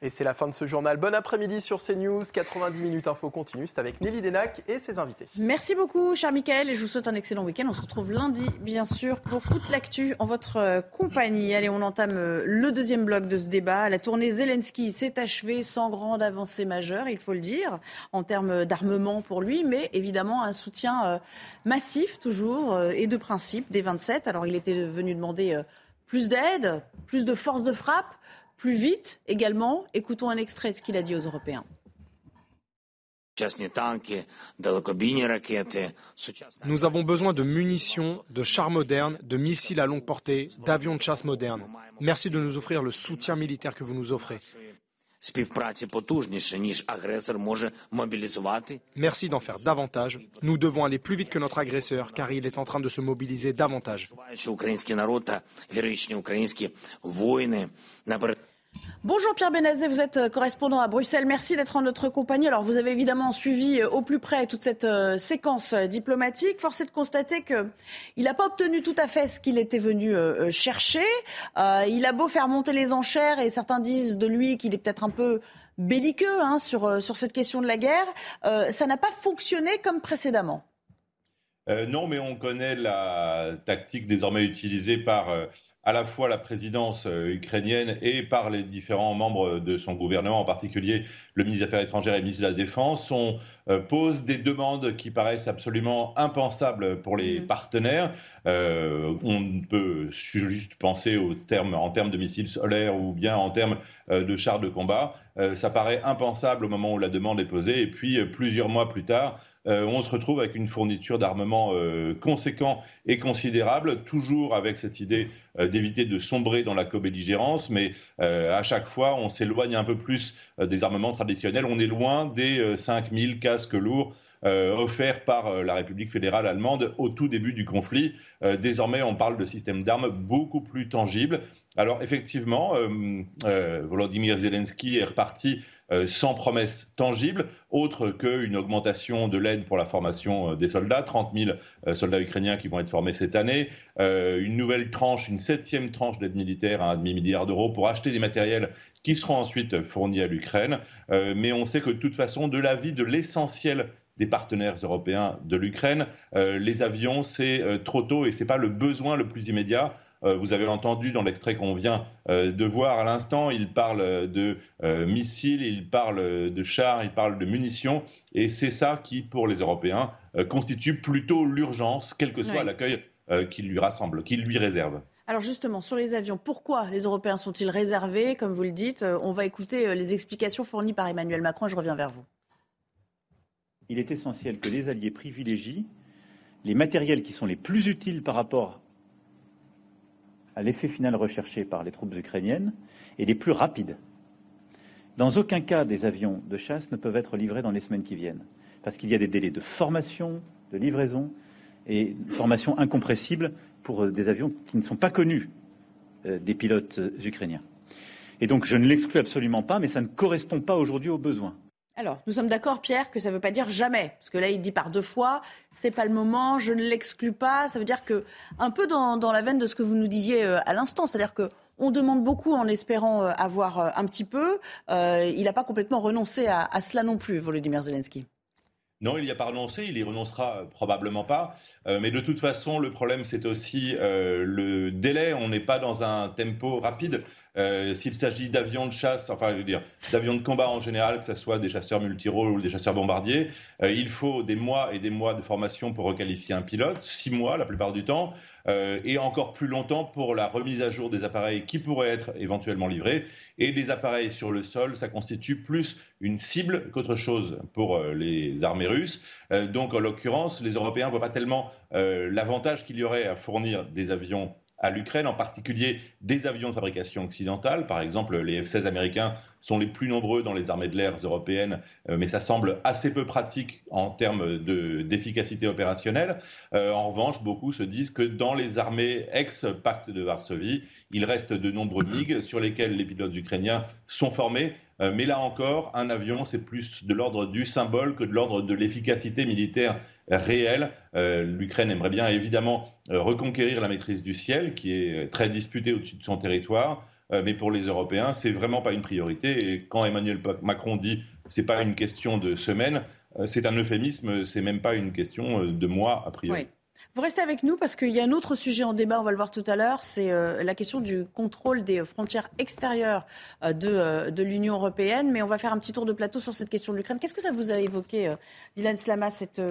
Et c'est la fin de ce journal. Bon après-midi sur CNews. 90 minutes info continue. C'est avec Nelly Denac et ses invités. Merci beaucoup, cher Michael. Et je vous souhaite un excellent week-end. On se retrouve lundi, bien sûr, pour toute l'actu en votre euh, compagnie. Allez, on entame euh, le deuxième bloc de ce débat. La tournée Zelensky s'est achevée sans grande avancée majeure, il faut le dire, en termes d'armement pour lui, mais évidemment un soutien euh, massif, toujours, et de principe des 27. Alors, il était venu demander plus d'aide, plus de force de frappe plus vite également. Écoutons un extrait de ce qu'il a dit aux Européens. Nous avons besoin de munitions, de chars modernes, de missiles à longue portée, d'avions de chasse modernes. Merci de nous offrir le soutien militaire que vous nous offrez. Merci d'en faire davantage. Nous devons aller plus vite que notre agresseur car il est en train de se mobiliser davantage. Bonjour Pierre Benazet, vous êtes euh, correspondant à Bruxelles. Merci d'être en notre compagnie. Alors vous avez évidemment suivi euh, au plus près toute cette euh, séquence diplomatique. Force est de constater qu'il n'a pas obtenu tout à fait ce qu'il était venu chercher. il a beau faire monter les enchères et certains disent de lui qu'il est peut-être un peu belliqueux hein, sur, sur cette question de la guerre. ça n'a pas fonctionné comme précédemment. non, mais on connaît la tactique désormais utilisée par à la fois la présidence euh, ukrainienne et par les différents membres de son gouvernement, en particulier le ministre des Affaires étrangères et le ministre de la Défense, on euh, pose des demandes qui paraissent absolument impensables pour les mmh. partenaires. Euh, on peut juste penser aux termes, en termes de missiles solaires ou bien en termes de chars de combat. ça paraît impensable au moment où la demande est posée. Et puis, plusieurs mois plus tard, euh, on se retrouve avec une fourniture d'armement euh, conséquent et considérable, toujours avec cette idée euh, d'éviter de sombrer dans la co-belligérance, mais à chaque fois, on s'éloigne un peu plus des armements traditionnels. On est loin des 5000 casques lourds euh, offert par euh, la République fédérale allemande au tout début du conflit. Euh, désormais, on parle de systèmes d'armes beaucoup plus tangibles. Alors effectivement, Volodymyr Zelensky est reparti sans promesse tangible, autre qu'une augmentation de l'aide pour la formation des soldats, 30 000 soldats ukrainiens qui vont être formés cette année, une nouvelle tranche, une septième tranche d'aide militaire à un demi-milliard d'euros pour acheter des matériels qui seront ensuite fournis à l'Ukraine. mais on sait que de toute façon, de l'avis de l'essentiel des partenaires européens de l'Ukraine. Euh, les avions, c'est euh, trop tôt et ce n'est pas le besoin le plus immédiat. Euh, vous avez entendu dans l'extrait qu'on vient de voir à l'instant, il parle de missiles, il parle de chars, il parle de munitions. Et c'est ça qui, pour les Européens, constitue plutôt l'urgence, quel que soit l'accueil qui lui rassemble, qui lui réserve. Alors justement, sur les avions, pourquoi les Européens sont-ils réservés, comme vous le dites On va écouter les explications fournies par Emmanuel Macron. Je reviens vers vous il est essentiel que les alliés privilégient les matériels qui sont les plus utiles par rapport à l'effet final recherché par les troupes ukrainiennes et les plus rapides. Dans aucun cas, des avions de chasse ne peuvent être livrés dans les semaines qui viennent, parce qu'il y a des délais de formation, de livraison et formation incompressible pour euh, des avions qui ne sont pas connus euh, des pilotes euh, ukrainiens. Et donc, je ne l'exclus absolument pas, mais ça ne correspond pas aujourd'hui aux besoins. Alors, nous sommes d'accord, Pierre, que ça ne veut pas dire jamais. Parce que là, il dit par deux fois, c'est pas le moment, je ne l'exclus pas. Ça veut dire que, un peu dans, la veine de ce que vous nous disiez euh, à l'instant, c'est-à-dire que on demande beaucoup en espérant euh, avoir euh, un petit peu. il n'a pas complètement renoncé à, à, cela non plus, Volodymyr Zelensky. Non, il n'y a pas renoncé, il y renoncera probablement pas. mais de toute façon, le problème, c'est aussi le délai. On n'est pas dans un tempo rapide. Euh, s'il s'agit d'avions de chasse, enfin, d'avions de combat en général, que ce soit des chasseurs multirôles ou des chasseurs bombardiers, euh, il faut des mois et des mois de formation pour requalifier un pilote, six mois la plupart du temps, euh, et encore plus longtemps pour la remise à jour des appareils qui pourraient être éventuellement livrés. Et les appareils sur le sol, ça constitue plus une cible qu'autre chose pour les armées russes. donc, en l'occurrence, les Européens ne voient pas tellement l'avantage qu'il y aurait à fournir des avions à l'Ukraine, en particulier des avions de fabrication occidentale. Par exemple, les F-16 américains sont les plus nombreux dans les armées de l'air européennes, euh, mais ça semble assez peu pratique en termes d'efficacité opérationnelle. Euh, en revanche, beaucoup se disent que dans les armées ex-pacte de Varsovie, il reste de nombreux MiG sur lesquels les pilotes ukrainiens sont formés. Euh, mais là encore, un avion, c'est plus de l'ordre du symbole que de l'ordre de l'efficacité militaire réelle. L'Ukraine aimerait bien évidemment reconquérir la maîtrise du ciel, qui est très disputée au-dessus de son territoire. Euh, mais pour les Européens, c'est vraiment pas une priorité. Et quand Emmanuel Macron dit c'est pas une question de semaine, euh, c'est un euphémisme, c'est même pas une question euh, de mois a priori. Vous restez avec nous parce qu'il y a un autre sujet en débat, on va le voir tout à l'heure, c'est euh, la question du contrôle des frontières extérieures euh, de, euh, de l'Union européenne. Mais on va faire un petit tour de plateau sur cette question de l'Ukraine. Qu'est-ce que ça vous a évoqué, Dylan Slama, cette,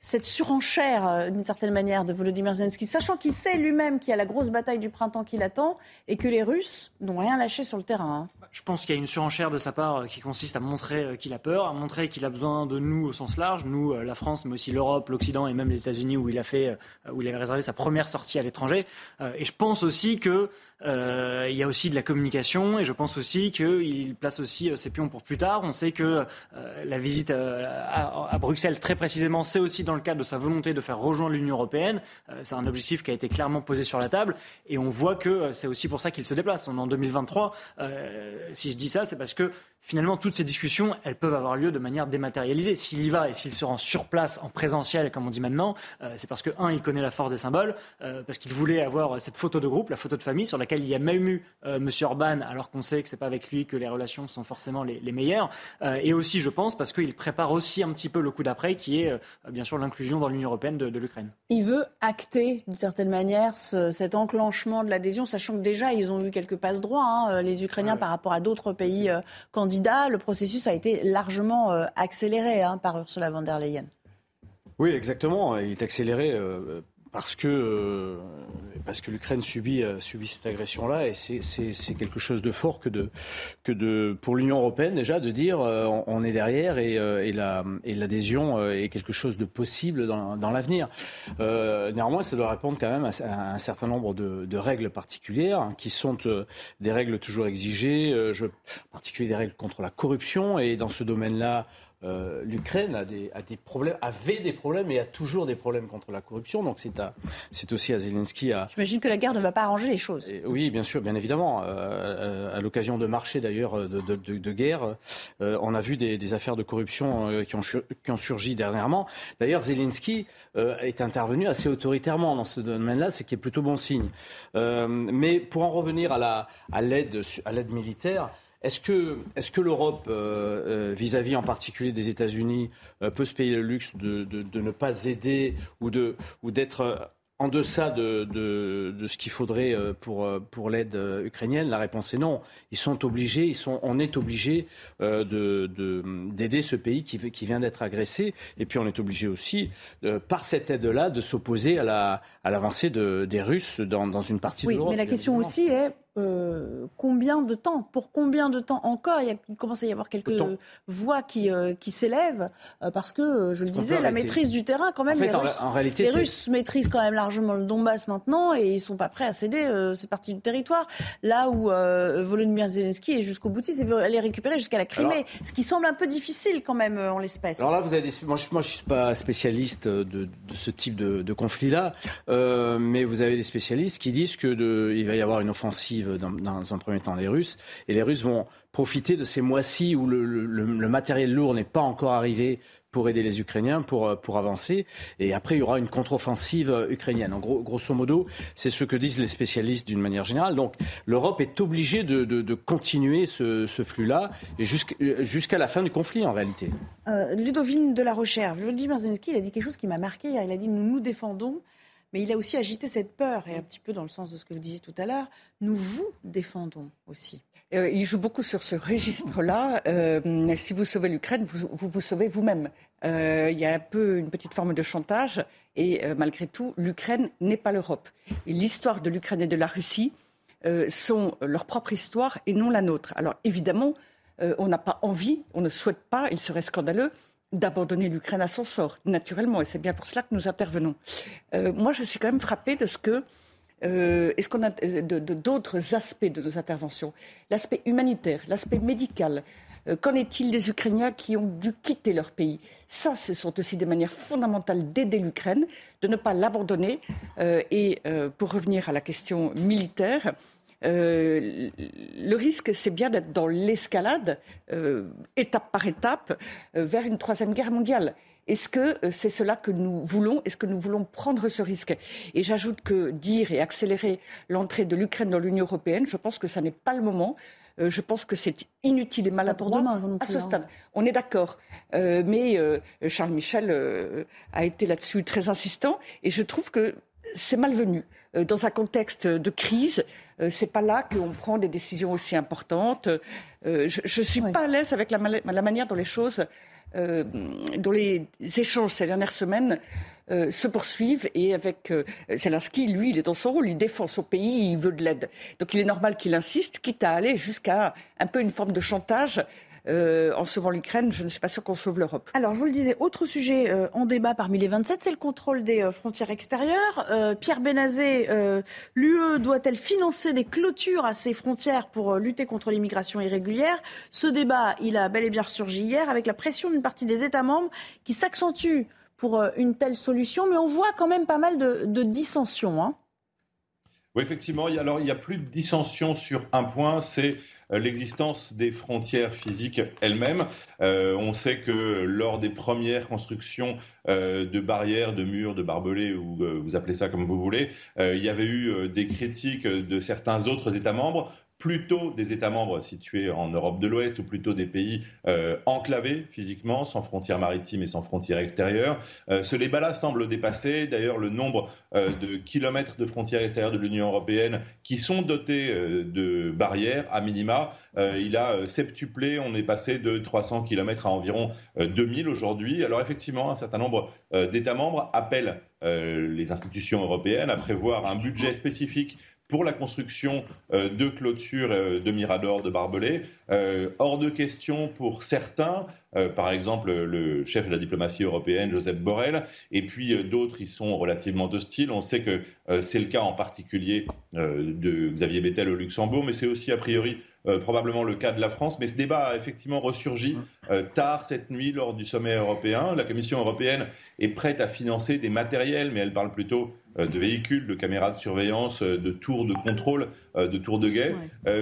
cette surenchère, d'une certaine manière, de Volodymyr Zelensky, sachant qu'il sait lui-même qu'il y a la grosse bataille du printemps qui l'attend et que les Russes n'ont rien lâché sur le terrain hein? Je pense qu'il y a une surenchère de sa part qui consiste à montrer qu'il a peur, à montrer qu'il a besoin de nous au sens large, nous, la France, mais aussi l'Europe, l'Occident et même les États-Unis où il a fait euh, où il avait réservé sa première sortie à l'étranger. Euh, et je pense aussi que euh, il y a aussi de la communication et je pense aussi qu'il place aussi euh, ses pions pour plus tard. On sait que euh, la visite à, Bruxelles, très précisément, c'est aussi dans le cadre de sa volonté de faire rejoindre l'Union européenne. c'est un objectif qui a été clairement posé sur la table et on voit que c'est aussi pour ça qu'il se déplace. On est en 2023. si je dis ça, c'est parce que finalement, toutes ces discussions, elles peuvent avoir lieu de manière dématérialisée. S'il y va et s'il se rend sur place, en présentiel, comme on dit maintenant, c'est parce que, un, il connaît la force des symboles, parce qu'il voulait avoir cette photo de groupe, la photo de famille, sur laquelle il y a même eu euh, M. Orban, alors qu'on sait que ce n'est pas avec lui que les relations sont forcément les, meilleures. Euh, et aussi, je pense, parce qu'il prépare aussi un petit peu le coup d'après, qui est euh, bien sûr l'inclusion dans l'Union européenne de, l'Ukraine. Il veut acter, d'une certaine manière, cet enclenchement de l'adhésion, sachant que déjà, ils ont eu quelques passes droits, hein, les Ukrainiens, par rapport à d'autres pays candidats. Le processus a été largement accéléré hein, par Ursula von der Leyen. Oui, exactement. Il est accéléré parce que, euh, parce que l'Ukraine subit, euh, subit cette agression-là et c'est quelque chose de fort que, de, que de, pour l'Union européenne déjà de dire euh, on, est derrière et, et l'adhésion est quelque chose de possible dans, dans l'avenir. néanmoins, ça doit répondre quand même à, un certain nombre de, de règles particulières hein, qui sont des règles toujours exigées, je, en particulier des règles contre la corruption et dans ce domaine-là, euh, l'Ukraine a des, a des, problèmes, avait des problèmes et a toujours des problèmes contre la corruption. Donc c'est, à, c'est aussi à Zelensky à. J'imagine que la guerre ne va pas arranger les choses. oui, bien sûr, bien évidemment. Euh, à l'occasion de marchés d'ailleurs de, de, de, guerre, euh, on a vu des, des affaires de corruption qui, ont, qui ont surgi dernièrement. D'ailleurs, Zelensky est intervenu assez autoritairement dans ce domaine-là, ce qui est plutôt bon signe. mais pour en revenir à, la, à l'aide, à l'aide militaire. Est-ce que, est que l'Europe, euh, euh, vis-à-vis en particulier des États-Unis, euh, peut se payer le luxe de, de, ne pas aider ou, d'être en deçà de, de, de ce qu'il faudrait pour, pour l'aide ukrainienne? La réponse est non. Ils sont obligés, ils sont, on est obligé de, d'aider ce pays qui, qui vient d'être agressé. Et puis on est obligé aussi, par cette aide-là, de s'opposer à, la, à l'avancée de, des Russes dans, dans une partie de l'Europe. Oui, mais la question aussi est euh, combien de temps Pour combien de temps encore il, commence à y avoir quelques voix qui, euh, qui s'élèvent euh, parce que, je le disais, la maîtrise du terrain, quand même, les, Russes, en réalité, les Russes maîtrisent quand même largement le Donbass maintenant et ils sont pas prêts à céder cette partie du territoire. Là où Volodymyr Zelensky est jusqu'au boutiste et veut aller récupérer jusqu'à la Crimée, ce qui semble un peu difficile quand même en l'espèce. Alors là, vous avez moi, je, moi, je suis pas spécialiste de, de ce type de, de conflit-là, mais vous avez des spécialistes qui disent que de, il va y avoir une offensive dans, un premier temps les Russes. Et les Russes vont profiter de ces mois-ci où le, matériel lourd n'est pas encore arrivé pour aider les Ukrainiens, pour, euh, pour avancer. Et après, il y aura une contre-offensive euh, ukrainienne. En gros, grosso modo, c'est ce que disent les spécialistes d'une manière générale. Donc, l'Europe est obligée de, continuer ce, flux-là euh, jusqu'à la fin du conflit, en réalité. Ludovine de la Recherche, Vladimir Zelensky, il a dit quelque chose qui m'a marqué. Il a dit Nous nous défendons mais il a aussi agité cette peur, et un petit peu dans le sens de ce que vous disiez tout à l'heure, nous vous défendons aussi. Euh, il joue beaucoup sur ce registre-là. Euh, si vous sauvez l'Ukraine, vous, vous, sauvez vous-même. Euh, il y a un peu une petite forme de chantage, et malgré tout, l'Ukraine n'est pas l'Europe. Et l'histoire de l'Ukraine et de la Russie sont leur propre histoire et non la nôtre. Alors évidemment, on n'a pas envie, on ne souhaite pas, il serait scandaleux d'abandonner l'Ukraine à son sort, naturellement, et c'est bien pour cela que nous intervenons. Euh, moi, je suis quand même frappée de ce que euh, est-ce qu'on a d'autres aspects de nos interventions? L'aspect humanitaire, l'aspect médical. Euh, qu'en est-il des Ukrainiens qui ont dû quitter leur pays? Ça, ce sont aussi des manières fondamentales d'aider l'Ukraine, de ne pas l'abandonner. Et pour revenir à la question militaire, le risque, c'est bien d'être dans l'escalade, étape par étape, vers une troisième guerre mondiale. Est-ce que euh, c'est cela que nous voulons? Est-ce que nous voulons prendre ce risque? Et j'ajoute que dire et accélérer l'entrée de l'Ukraine dans l'Union européenne, je pense que ce n'est pas le moment. Euh, je pense que c'est inutile et maladroit à ce stade. On est d'accord. Euh, mais Charles Michel a été là-dessus très insistant et je trouve que c'est malvenu. Dans un contexte de crise, c'est pas là qu'on prend des décisions aussi importantes. je ne suis pas à l'aise avec la, la, manière dont les choses euh, dont les échanges ces dernières semaines euh, se poursuivent et avec euh, Zelensky, lui, il est dans son rôle, il défend son pays, il veut de l'aide. Donc il est normal qu'il insiste, quitte à aller jusqu'à un peu une forme de chantage euh, en sauvant l'Ukraine, je ne suis pas sûr qu'on sauve l'Europe. Alors, je vous le disais, autre sujet euh, en débat parmi les 27, c'est le contrôle des euh, frontières extérieures. Pierre Benazé, l'UE doit-elle financer des clôtures à ses frontières pour lutter contre l'immigration irrégulière? Ce débat, il a bel et bien ressurgi hier avec la pression d'une partie des États membres qui s'accentue pour une telle solution, mais on voit quand même pas mal de, dissensions. Hein. Oui, effectivement. Alors, il y a plus de dissensions sur un point, c'est euh, l'existence des frontières physiques elles-mêmes. Euh, on sait que lors des premières constructions euh, de barrières, de murs, de barbelés, ou vous appelez ça comme vous voulez, il y avait eu des critiques de certains autres États membres plutôt des États membres situés en Europe de l'Ouest ou plutôt des pays euh, enclavés physiquement, sans frontières maritimes et sans frontières extérieures. Euh, ce débat-là semble dépasser. D'ailleurs, le nombre euh, de kilomètres de frontières extérieures de l'Union européenne qui sont dotés de barrières à minima, il a septuplé. On est passé de 300 kilomètres à environ 2000 aujourd'hui. Alors effectivement, un certain nombre d'États membres appellent les institutions européennes à prévoir un budget spécifique pour la construction euh, de clôtures euh, de miradors, de barbelés. Euh, hors de question pour certains, par exemple le chef de la diplomatie européenne, Joseph Borrell, et puis d'autres, ils sont relativement hostiles. On sait que c'est le cas en particulier de Xavier Bettel au Luxembourg, mais c'est aussi a priori probablement le cas de la France. Mais ce débat a effectivement ressurgi tard cette nuit lors du sommet européen. La Commission européenne est prête à financer des matériels, mais elle parle plutôt euh, de véhicules, de caméras de surveillance, euh, de tours de contrôle, euh, de tours de guet.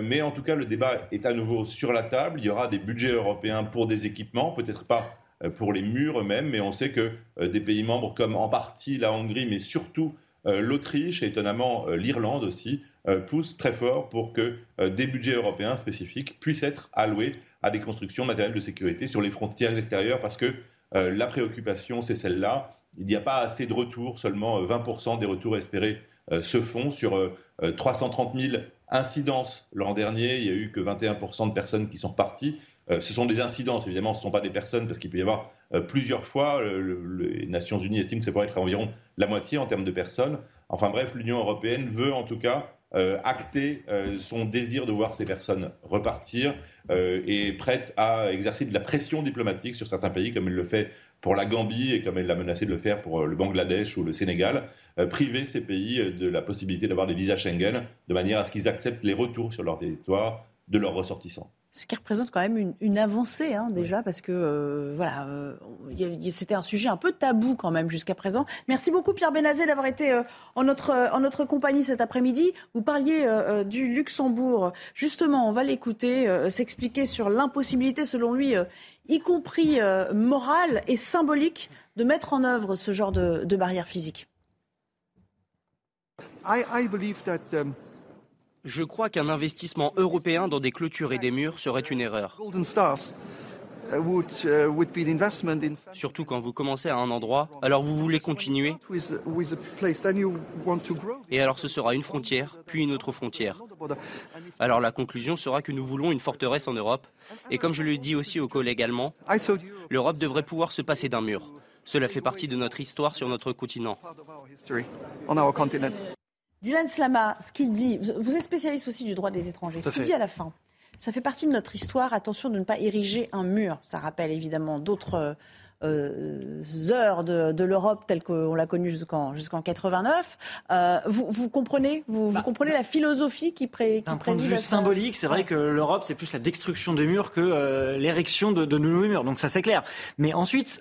mais en tout cas, le débat est à nouveau sur la table. Il y aura des budgets européens pour des équipements, peut-être pas pour les murs eux-mêmes, mais on sait que des pays membres comme en partie la Hongrie, mais surtout l'Autriche et étonnamment l'Irlande aussi, poussent très fort pour que des budgets européens spécifiques puissent être alloués à des constructions matérielles de sécurité sur les frontières extérieures parce que la préoccupation, c'est celle-là il n'y a pas assez de retours, seulement 20% euh, des retours espérés euh, se font sur 330 euh, 000 incidences l'an dernier. Il n'y a eu que 21% de personnes qui sont parties. ce sont des incidences, évidemment, ce ne sont pas des personnes parce qu'il peut y avoir plusieurs fois. les Nations Unies estiment que ça pourrait être environ la moitié en termes de personnes. Enfin bref, l'Union européenne veut en tout cas acter son désir de voir ces personnes repartir et est prête à exercer de la pression diplomatique sur certains pays, comme elle le fait pour la Gambie et comme elle l'a menacé de le faire pour euh, le Bangladesh ou le Sénégal, euh, priver ces pays euh, de la possibilité d'avoir des visas Schengen de manière à ce qu'ils acceptent les retours sur leur territoire de leurs ressortissants. Ce qui représente quand même une, avancée, hein, déjà, parce que voilà, c'était un sujet un peu tabou quand même jusqu'à présent. Merci beaucoup Pierre Benazé d'avoir été en, notre, en notre compagnie cet après-midi. Vous parliez du Luxembourg. Justement, on va l'écouter s'expliquer sur l'impossibilité, selon lui, y compris euh, morale et symbolique, de mettre en œuvre ce genre de, de barrière physique um, Je crois qu'un investissement européen dans des clôtures et des murs serait une erreur. Uh, uh, Surtout quand vous commencez à un endroit, alors vous voulez continuer. Et alors ce sera une frontière, puis une autre frontière. Alors la conclusion sera que nous voulons une forteresse en Europe. Et comme je le dis aussi aux collègues allemands, l'Europe devrait pouvoir se passer d'un mur. Cela fait partie de notre histoire sur notre continent. Dylan Slama, ce qu'il dit, vous êtes spécialiste aussi du droit des étrangers, ce qu'il dit à la fin, ça fait partie de notre histoire. Attention de ne pas ériger un mur. Ça rappelle évidemment d'autres heures de, l'Europe telle qu'on l'a connue jusqu'en jusqu'en 89. Vous, vous, comprenez vous, bah, comprenez la philosophie qui, pré, D'un point de vue symbolique, c'est vrai que l'Europe, c'est plus la destruction des murs que l'érection de, de nouveaux murs. Donc ça, c'est clair. Mais ensuite,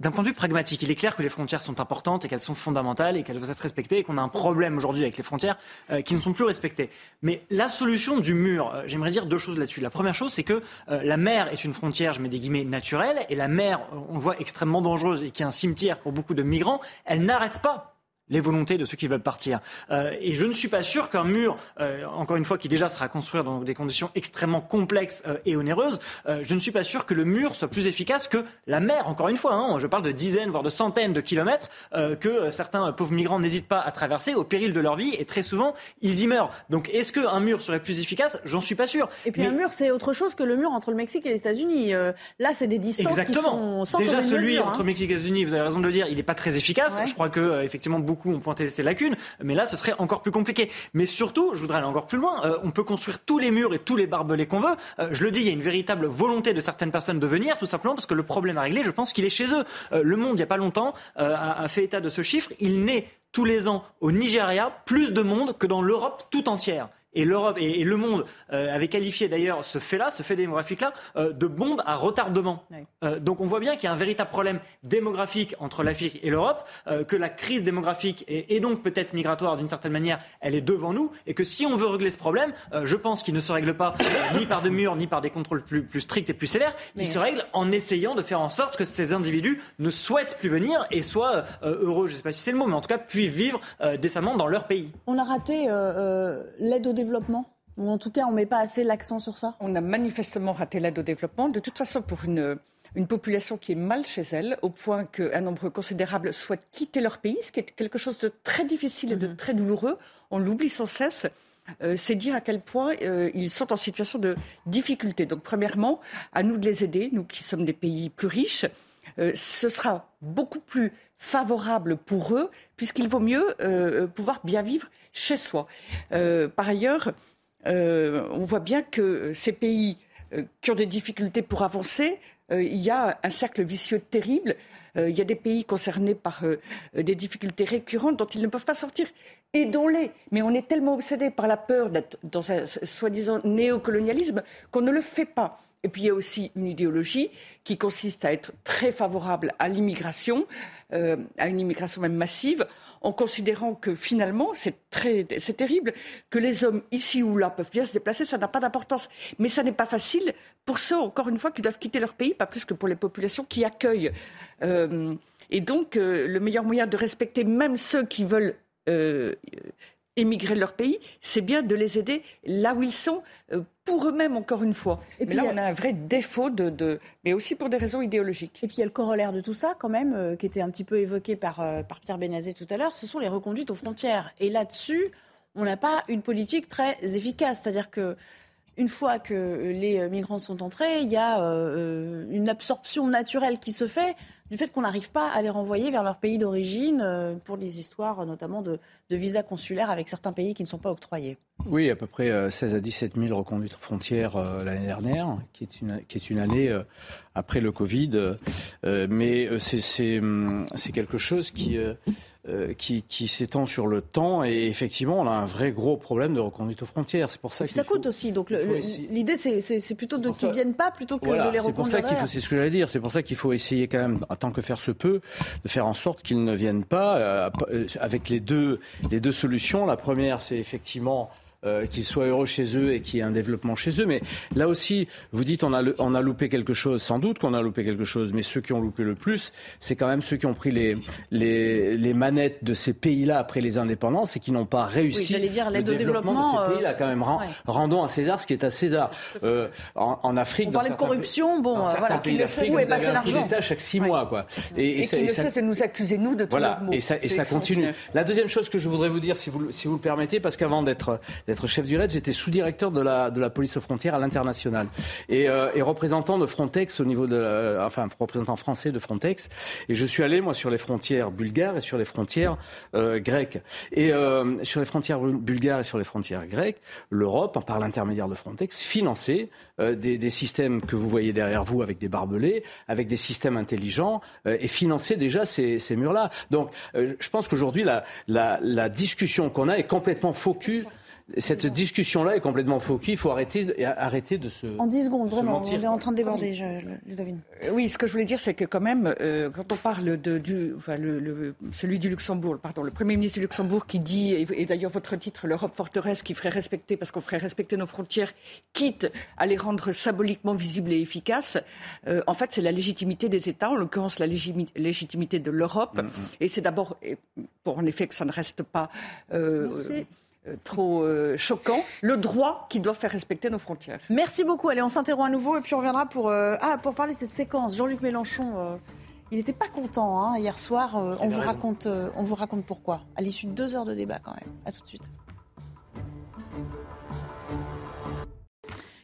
d'un point de vue pragmatique, il est clair que les frontières sont importantes et qu'elles sont fondamentales et qu'elles doivent être respectées et qu'on a un problème aujourd'hui avec les frontières euh, qui ne sont plus respectées. Mais la solution du mur, euh, j'aimerais dire deux choses là-dessus. La première chose, c'est que euh, la mer est une frontière, je mets des guillemets, naturelle et la mer, on le voit, extrêmement dangereuse et qui est un cimetière pour beaucoup de migrants, elle n'arrête pas les volontés de ceux qui veulent partir. Euh, et je ne suis pas sûr qu'un mur, euh, encore une fois, qui déjà sera construit dans des conditions extrêmement complexes euh, et onéreuses, je ne suis pas sûr que le mur soit plus efficace que la mer, encore une fois. Hein, je parle de dizaines, voire de centaines de kilomètres que certains pauvres migrants n'hésitent pas à traverser au péril de leur vie et très souvent, ils y meurent. Donc est-ce qu'un mur serait plus efficace? J'en suis pas sûr. Et puis un mur, c'est autre chose que le mur entre le Mexique et les États-Unis. là, c'est des distances Exactement. qui sont sans Déjà, celui mesure, entre hein. Mexique et les États-Unis, vous avez raison de le dire, il n'est pas très efficace. Je crois que effectivement beaucoup ont pointé ces lacunes, mais là, ce serait encore plus compliqué. Mais surtout, je voudrais aller encore plus loin. euh, on peut construire tous les murs et tous les barbelés qu'on veut. Euh, je le dis, il y a une véritable volonté de certaines personnes de venir, tout simplement parce que le problème à régler, je pense qu'il est chez eux. Euh, le Monde, il n'y a pas longtemps, a fait état de ce chiffre. Il naît tous les ans au Nigeria plus de monde que dans l'Europe tout entière. Et l'Europe et, et le monde euh, avait qualifié d'ailleurs ce fait-là, ce fait démographique-là, euh, de bombe à retardement. Euh, donc on voit bien qu'il y a un véritable problème démographique entre l'Afrique et l'Europe, euh, que la crise démographique et, et donc peut-être migratoire d'une certaine manière, elle est devant nous, et que si on veut régler ce problème, euh, je pense qu'il ne se règle pas euh, ni par des murs, ni par des contrôles plus, plus stricts et plus sévères, il se règle en essayant de faire en sorte que ces individus ne souhaitent plus venir et soient euh, heureux, je ne sais pas si c'est le mot, mais en tout cas puissent vivre euh, décemment dans leur pays. On a raté euh, euh, l'aide au développement en tout cas, on ne met pas assez l'accent sur ça On a manifestement raté l'aide au développement. De toute façon, pour une, une population qui est mal chez elle, au point qu'un nombre considérable souhaite quitter leur pays, ce qui est quelque chose de très difficile et de très douloureux, on l'oublie sans cesse. Euh, c'est dire à quel point euh, ils sont en situation de difficulté. Donc, premièrement, à nous de les aider, nous qui sommes des pays plus riches. Euh, ce sera beaucoup plus favorable pour eux, puisqu'il vaut mieux pouvoir bien vivre chez soi. Euh, par ailleurs, euh, on voit bien que ces pays euh, qui ont des difficultés pour avancer, il y a un cercle vicieux terrible. Euh, il y a des pays concernés par euh, des difficultés récurrentes dont ils ne peuvent pas sortir. Aidons-les. Mais on est tellement obsédé par la peur d'être dans un soi-disant néocolonialisme qu'on ne le fait pas. Et puis il y a aussi une idéologie qui consiste à être très favorable à l'immigration, euh, à une immigration même massive, en considérant que finalement, c'est c'est terrible, que les hommes ici ou là peuvent bien se déplacer, ça n'a pas d'importance. Mais ça n'est pas facile pour ceux, encore une fois, qui doivent quitter leur pays, pas plus que pour les populations qui accueillent. Euh, et donc, euh, le meilleur moyen de respecter même ceux qui veulent euh, émigrer de leur pays, c'est bien de les aider là où ils sont, euh, pour eux-mêmes, encore une fois. Et mais puis, là, a- on a un vrai défaut, de, de- mais aussi pour des raisons idéologiques. Et puis il y a le corollaire de tout ça, quand même, euh, qui était un petit peu évoqué par, euh, par Pierre Benazet tout à l'heure, ce sont les reconduites aux frontières. Et là-dessus, on n'a pas une politique très efficace. C'est-à-dire que une fois que les euh, migrants sont entrés, il y a euh, une absorption naturelle qui se fait du fait qu'on n'arrive pas à les renvoyer vers leur pays d'origine euh, pour des histoires euh, notamment de, de visas consulaires avec certains pays qui ne sont pas octroyés. Oui, à peu près euh, 16 à 17 000 reconduites aux frontières euh, l'année dernière, qui est une, qui est une année euh, après le Covid. Euh, mais euh, c'est- hum, c'est quelque chose qui, euh, euh, qui, qui s'étend sur le temps. Et effectivement, on a un vrai gros problème de reconduite aux frontières. C'est pour ça qu'il ça coûte aussi. Donc l'idée, c'est- plutôt de qu'ils ne viennent pas plutôt que Voilà, de les c'est pour reconduire. ça qu'il faut, c'est ce que j'allais dire, c'est pour ça qu'il faut essayer quand même, tant que faire se peut, de faire en sorte qu'ils ne viennent pas euh, euh, avec les deux, les deux solutions. La première, c'est effectivement euh, qu'ils soient heureux chez eux et qu'il y ait un développement chez eux. Mais là aussi, vous dites on a, on a loupé quelque chose. Sans doute qu'on a loupé quelque chose, mais ceux qui ont loupé le plus, c'est quand même ceux qui ont pris les, les, les manettes de ces pays-là après les indépendances et qui n'ont pas réussi j'allais dire, le développement, de ces euh, pays-là. Quand même, ouais. rendons à César ce qui est à César. Euh, en, en Afrique, On dans parlait de corruption, bon, euh, voilà. pays d'Afrique, Où vous est passé l'argent chaque six mois, quoi. Et, ça- qui ne cesse de nous accuser, nous, de voilà, et ça, et ça continue. La deuxième chose que je voudrais vous dire, si vous, si vous le permettez, parce qu'avant d'être d'être chef du RAID, j'étais sous-directeur de la, de la police aux frontières à l'international et, euh, et, représentant de Frontex au niveau de, enfin représentant français de Frontex. Et je suis allé moi sur les frontières bulgares et sur les frontières euh, grecques. Et euh, sur les frontières bulgares et sur les frontières grecques, l'Europe, par l'intermédiaire de Frontex, finançait euh, des, des, systèmes que vous voyez derrière vous avec des barbelés, avec des systèmes intelligents, euh, et finançait déjà ces, ces murs-là. Donc, euh, je pense qu'aujourd'hui la, la, la discussion qu'on a est complètement focus cette discussion-là est complètement fauquée. Il faut arrêter, arrêter de se. En 10 secondes, vraiment. On est en train de déborder, je, Ludovine. Euh, oui, ce que je voulais dire, c'est que quand même, euh, quand on parle de, du, enfin, le, le, celui du Luxembourg, pardon, le Premier ministre du Luxembourg qui dit, et, d'ailleurs votre titre, l'Europe forteresse, qui ferait respecter, parce qu'on ferait respecter nos frontières, quitte à les rendre symboliquement visibles et efficaces, euh, en fait, c'est la légitimité des États, en l'occurrence la légitimité de l'Europe. Mm, mm. Et c'est d'abord, pour en effet que ça ne reste pas. Euh, Merci. Euh, trop euh, choquant, le droit qui doit faire respecter nos frontières. Merci beaucoup. Allez, on s'interrompt à nouveau et puis on reviendra pour, euh, ah, pour parler de cette séquence. Jean-Luc Mélenchon, il n'était pas content hein, hier soir. on, vous raconte, on vous raconte pourquoi. À l'issue de deux heures de débat quand même. À tout de suite.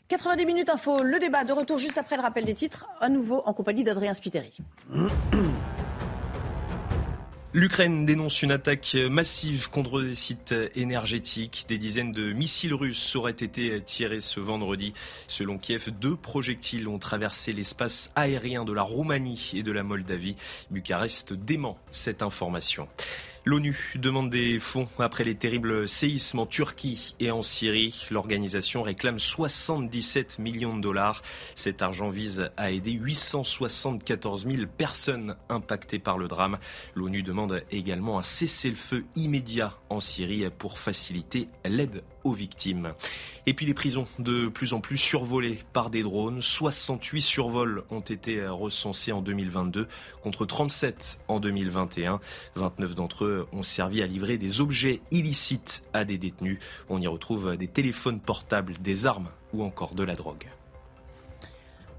90 minutes info, le débat de retour juste après le rappel des titres, à nouveau en compagnie d'Adrien Spiteri. L'Ukraine dénonce une attaque massive contre des sites énergétiques. Des dizaines de missiles russes auraient été tirés ce vendredi. Selon Kiev, deux projectiles ont traversé l'espace aérien de la Roumanie et de la Moldavie. Bucarest dément cette information. L'ONU demande des fonds après les terribles séismes en Turquie et en Syrie. L'organisation réclame 77 millions de dollars. Cet argent vise à aider 874 000 personnes impactées par le drame. L'ONU demande également un cessez-le-feu immédiat en Syrie pour faciliter l'aide victimes. Et puis les prisons de plus en plus survolées par des drones. 68 survols ont été recensés en 2022 contre 37 en 2021. 29 d'entre eux ont servi à livrer des objets illicites à des détenus. On y retrouve des téléphones portables, des armes ou encore de la drogue.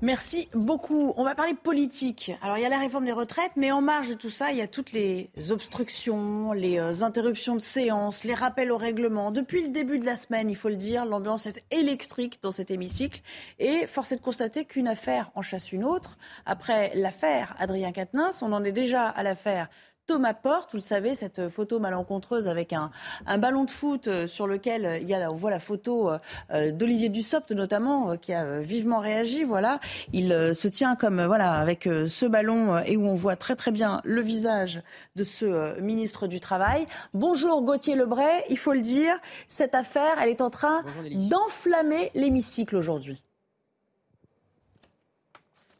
Merci beaucoup. On va parler politique. Alors, il y a la réforme des retraites, mais en marge de tout ça, il y a toutes les obstructions, les euh, interruptions de séance, les rappels au règlement. Depuis le début de la semaine, il faut le dire, l'ambiance est électrique dans cet hémicycle. Et force est de constater qu'une affaire en chasse une autre. Après l'affaire Adrien Quatennens, on en est déjà à l'affaire Thomas Porte, vous le savez, cette photo malencontreuse avec un, ballon de foot euh, sur lequel euh, il y a, on voit la photo euh, d'Olivier Dussopt notamment, qui a vivement réagi. Voilà, il se tient comme voilà avec ce ballon et où on voit très très bien le visage de ce ministre du Travail. Bonjour Gauthier Lebray, il faut le dire, cette affaire, elle est en train d'enflammer l'hémicycle aujourd'hui.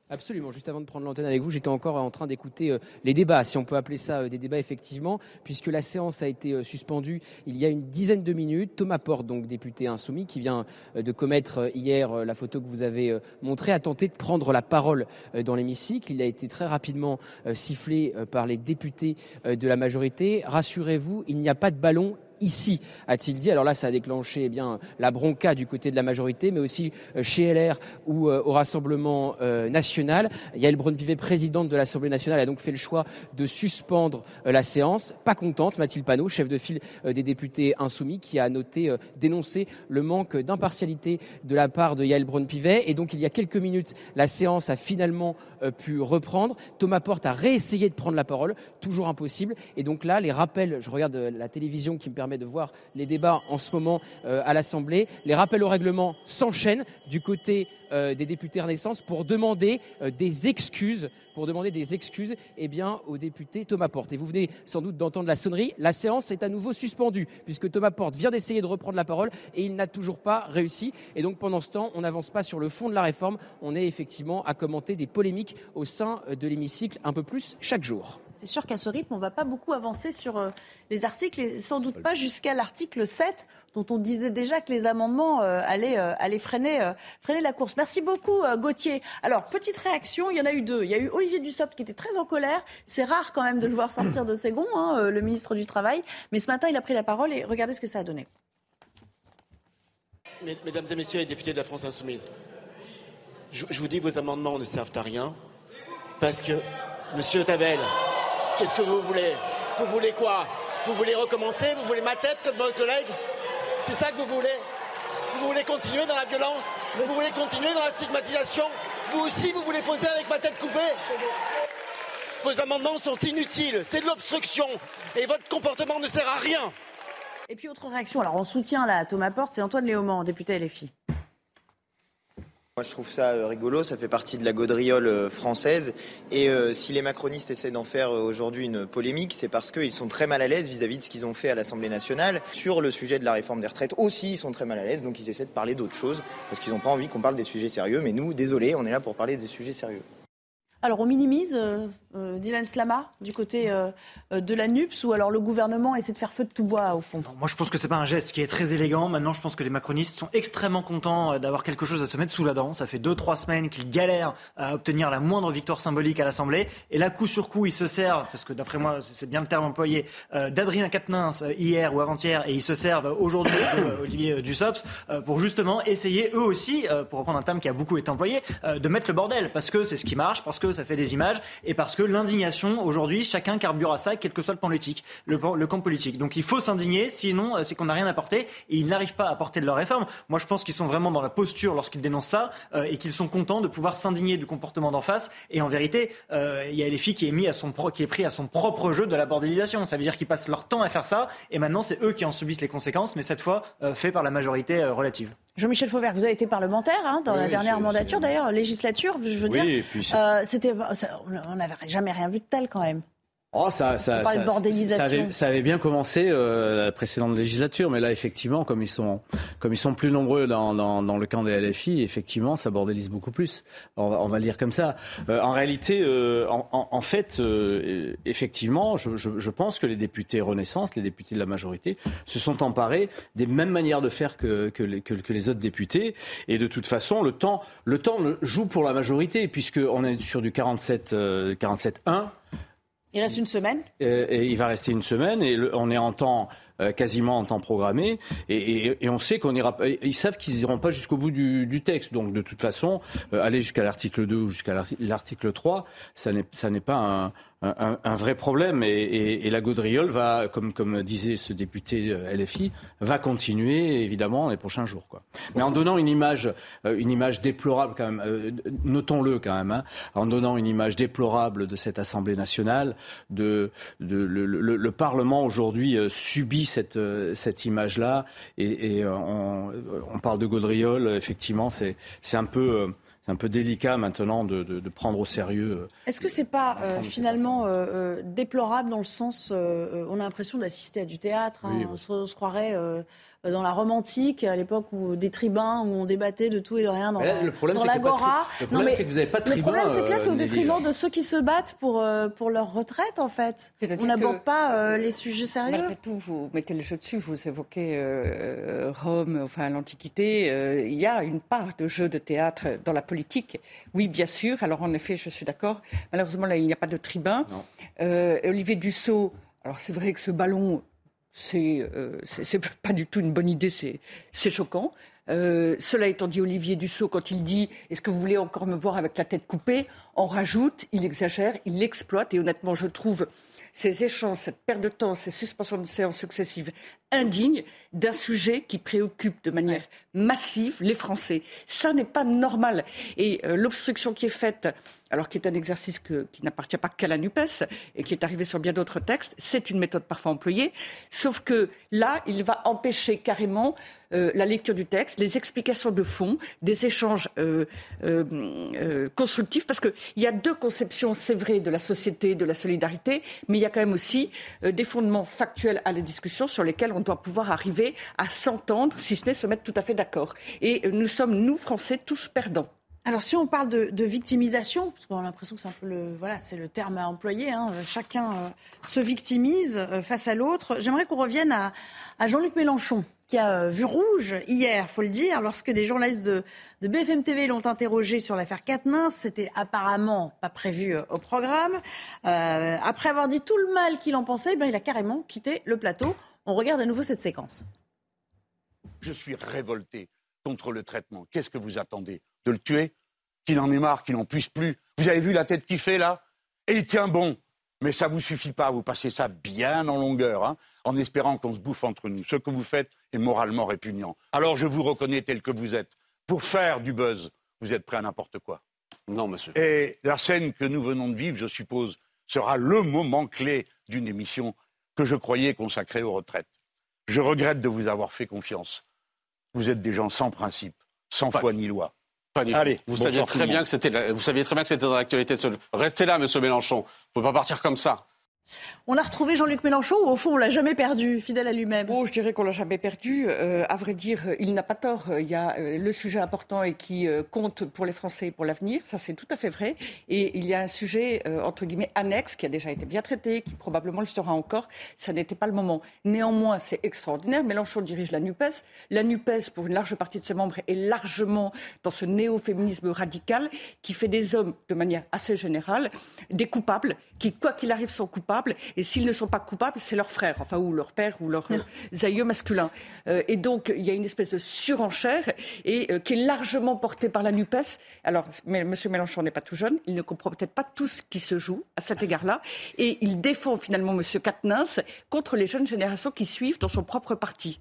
Absolument. Juste avant de prendre l'antenne avec vous, j'étais encore en train d'écouter euh, les débats, si on peut appeler ça euh, des débats effectivement, puisque la séance a été euh, suspendue il y a une dizaine de minutes. Thomas Porte, donc député insoumis, qui vient de commettre hier la photo que vous avez montrée, a tenté de prendre la parole dans l'hémicycle. Il a été très rapidement sifflé par les députés de la majorité. Rassurez-vous, il n'y a pas de ballon ici, a-t-il dit. Alors là, ça a déclenché eh bien, la bronca du côté de la majorité, mais aussi euh, chez LR ou euh, au Rassemblement euh, national. Yael Braun-Pivet, présidente de l'Assemblée nationale, a donc fait le choix de suspendre la séance. Pas contente, Mathilde Panot, chef de file des députés insoumis, qui a noté, dénoncé le manque d'impartialité de la part de Yael Braun-Pivet. Et donc, il y a quelques minutes, la séance a finalement pu reprendre. Thomas Porte a réessayé de prendre la parole, toujours impossible. Et donc là, les rappels, je regarde la télévision qui me permet permet de voir les débats en ce moment euh, à l'Assemblée. Les rappels au règlement s'enchaînent du côté euh, des députés Renaissance pour demander euh, des excuses pour demander des excuses eh bien, au député Thomas Porte. Et vous venez sans doute d'entendre la sonnerie. La séance est à nouveau suspendue puisque Thomas Porte vient d'essayer de reprendre la parole et il n'a toujours pas réussi. Et donc pendant ce temps, on n'avance pas sur le fond de la réforme. On est effectivement à commenter des polémiques au sein de l'hémicycle un peu plus chaque jour. C'est sûr qu'à ce rythme, on ne va pas beaucoup avancer sur euh, les articles et sans doute pas jusqu'à l'article 7, dont on disait déjà que les amendements euh, allaient, euh, freiner, la course. Merci beaucoup, Gauthier. Alors, petite réaction, il y en a eu deux. Il y a eu Olivier Dussopt qui était très en colère. C'est rare quand même de le voir sortir de ses gonds, hein, le ministre du Travail. Mais ce matin, il a pris la parole et regardez ce que ça a donné. Mesdames et messieurs les députés de la France Insoumise, je, je vous dis vos amendements ne servent à rien parce que, monsieur Tavel, Qu'est-ce que vous voulez? Vous voulez quoi? Vous voulez recommencer? Vous voulez ma tête comme votre collègue? C'est ça que vous voulez? Vous voulez continuer dans la violence? Vous voulez continuer dans la stigmatisation? Vous aussi, vous voulez poser avec ma tête coupée? Vos amendements sont inutiles, c'est de l'obstruction. Et votre comportement ne sert à rien. Et puis autre réaction, alors en soutien là, Thomas Porte, c'est Antoine Léaumont, député LFI. Moi, je trouve ça euh, rigolo, ça fait partie de la gaudriole euh, française. Et euh, si les macronistes essaient d'en faire aujourd'hui une polémique, c'est parce qu'ils sont très mal à l'aise vis-à-vis de ce qu'ils ont fait à l'Assemblée nationale. Sur le sujet de la réforme des retraites aussi, ils sont très mal à l'aise, donc ils essaient de parler d'autres choses, parce qu'ils n'ont pas envie qu'on parle des sujets sérieux. Mais nous, désolé, on est là pour parler des sujets sérieux. Alors on minimise euh, euh, Dylan Slama du côté euh, de la NUPS ou alors le gouvernement essaie de faire feu de tout bois au fond? Moi je pense que c'est pas un geste qui est très élégant. Maintenant je pense que les macronistes sont extrêmement contents d'avoir quelque chose à se mettre sous la dent. Ça fait deux trois semaines qu'ils galèrent à obtenir la moindre victoire symbolique à l'Assemblée et là coup sur coup ils se servent parce que d'après moi c'est bien le terme employé d'Adrien Quatennens hier ou avant-hier et ils se servent aujourd'hui Olivier Dussopt pour justement essayer eux aussi pour reprendre un terme qui a beaucoup été employé de mettre le bordel parce que c'est ce qui marche parce que ça fait des images, et parce que l'indignation, aujourd'hui, chacun carbure à ça, quel que soit le, politique, le, camp politique. Donc il faut s'indigner, sinon euh, c'est qu'on n'a rien apporté, et ils n'arrivent pas à apporter de leur réforme. Moi, je pense qu'ils sont vraiment dans la posture lorsqu'ils dénoncent ça, euh, et qu'ils sont contents de pouvoir s'indigner du comportement d'en face. Et en vérité, euh, il y a les filles qui est, mis à son qui est pris à son propre jeu de la bordélisation. Ça veut dire qu'ils passent leur temps à faire ça, et maintenant c'est eux qui en subissent les conséquences, mais cette fois fait par la majorité relative. Jean-Michel Fauvert, vous avez été parlementaire hein, dans la dernière mandature, d'ailleurs, législature, je veux dire. Euh, c'était, on n'avait jamais rien vu de tel quand même. Oh, ça, ça, ça, ça, avait, bien commencé euh, la précédente législature, mais là, effectivement, comme ils sont, comme ils sont plus nombreux dans, dans, dans le camp des LFI, effectivement, ça bordélise beaucoup plus. On va, on va le dire comme ça. Euh, en réalité, euh, en, en, fait, effectivement, je, je, je, pense que les députés Renaissance, les députés de la majorité, se sont emparés des mêmes manières de faire que, que, les, que, que les autres députés. Et de toute façon, le temps, le temps joue pour la majorité, puisqu'on est sur du 47, 47-1. Il reste une semaine? Et Il va rester une semaine et on est en temps euh, quasiment en temps programmé et, on sait qu'on ira. Ils savent qu'ils iront pas jusqu'au bout du, texte. Donc de toute façon, euh, aller jusqu'à l'article 2 ou jusqu'à l'article 3, ça n'est pas un, un, un, vrai problème et, et, et, la gaudriole va, comme, comme disait ce député euh, LFI, va continuer évidemment les prochains jours. Quoi. Mais en donnant une image, euh, une image déplorable quand même, euh, notons-le quand même, hein, en donnant une image déplorable de cette Assemblée nationale, de, de le, le, le, Parlement aujourd'hui subit cette, cette image-là et, et on, on, parle de gaudriole, effectivement, c'est un peu c'est un peu délicat maintenant de, de, de prendre au sérieux. Euh, Est-ce que c'est pas euh, finalement euh, déplorable dans le sens, on a l'impression d'assister à du théâtre, hein, on, se, on, se, croirait dans la romantique, à l'époque où des tribuns, où on débattait de tout et de rien dans, là, le problème, dans l'agora. Le problème, c'est que vous n'avez pas de tribuns. Le problème, c'est que là, c'est au euh, détriment de ceux qui se battent pour, euh, pour leur retraite, en fait. On n'aborde pas les sujets sérieux. Malgré tout, vous mettez le jeu dessus, vous évoquez Rome, enfin l'Antiquité. Il y a une part de jeu de théâtre dans la politique. Oui, bien sûr. Alors, en effet, je suis d'accord. Malheureusement, là, il n'y a pas de tribun. Olivier Dussault, alors c'est vrai que ce ballon c'est euh, (laughs) pas du tout une bonne idée, c'est choquant. Euh, cela étant dit, Olivier Dussault, quand il dit Est-ce que vous voulez encore me voir avec la tête coupée en rajoute, il exagère, il l'exploite. Et honnêtement, je trouve ces échanges, cette perte de temps, ces suspensions de séances successives indignes d'un sujet qui préoccupe de manière massive les Français. Ça n'est pas normal. Et euh, l'obstruction qui est faite alors qui est un exercice qui n'appartient pas qu'à la NUPES et qui est arrivé sur bien d'autres textes. C'est une méthode parfois employée, sauf que là, il va empêcher carrément euh, la lecture du texte, les explications de fond, des échanges euh, euh, constructifs, parce qu'il y a deux conceptions, c'est vrai, de la société, de la solidarité, mais il y a quand même aussi des fondements factuels à la discussion sur lesquels on doit pouvoir arriver à s'entendre, si ce n'est se mettre tout à fait d'accord. Et nous sommes, nous, Français, tous perdants. Alors, si on parle de, victimisation, parce qu'on a l'impression que c'est un peu le, voilà, c'est le terme à employer, hein, chacun euh, se victimise euh, face à l'autre. J'aimerais qu'on revienne à, Jean-Luc Mélenchon, qui a euh, vu rouge hier, faut le dire, lorsque des journalistes de, BFM TV l'ont interrogé sur l'affaire Quatennens. C'était apparemment pas prévu au programme. après avoir dit tout le mal qu'il en pensait, eh il a carrément quitté le plateau. On regarde à nouveau cette séquence. Je suis révolté contre le traitement. Qu'est-ce que vous attendez De le tuer? Qu'il en ait marre, qu'il n'en puisse plus Vous avez vu la tête qu'il fait là? Et il tient bon. Mais ça ne vous suffit pas, vous passez ça bien en longueur, hein, en espérant qu'on se bouffe entre nous. Ce que vous faites et moralement répugnant. Alors je vous reconnais tel que vous êtes. Pour faire du buzz, vous êtes prêt à n'importe quoi. Non, monsieur. Et la scène que nous venons de vivre, je suppose, sera le moment clé d'une émission que je croyais consacrée aux retraites. Je regrette de vous avoir fait confiance. Vous êtes des gens sans principe, sans foi ni loi. Pas du Allez. Vous saviez très bien que c'était, vous saviez très bien que c'était dans l'actualité de ce. Restez là, monsieur Mélenchon. Vous ne pouvez pas partir comme ça. On a retrouvé Jean-Luc Mélenchon ou au fond on l'a jamais perdu, fidèle à lui-même? Oh, je dirais qu'on l'a jamais perdu. Euh, à vrai dire, il n'a pas tort. Il y a euh, le sujet important et qui euh, compte pour les Français et pour l'avenir. Ça, c'est tout à fait vrai. Et il y a un sujet, entre guillemets, annexe qui a déjà été bien traité, qui probablement le sera encore. Ça n'était pas le moment. Néanmoins, c'est extraordinaire. Mélenchon dirige la NUPES. La NUPES, pour une large partie de ses membres, est largement dans ce néo-féminisme radical qui fait des hommes, de manière assez générale, des coupables, qui, quoi qu'il arrive, sont coupables. Et s'ils ne sont pas coupables, c'est leur frère, enfin, ou leur père, ou leur euh, aïeux masculin. Euh, et donc, il y a une espèce de surenchère et, euh, qui est largement portée par la NUPES. Alors, mais, M. Mélenchon n'est pas tout jeune, il ne comprend peut-être pas tout ce qui se joue à cet égard-là. Et il défend finalement M. Katnins contre les jeunes générations qui suivent dans son propre parti.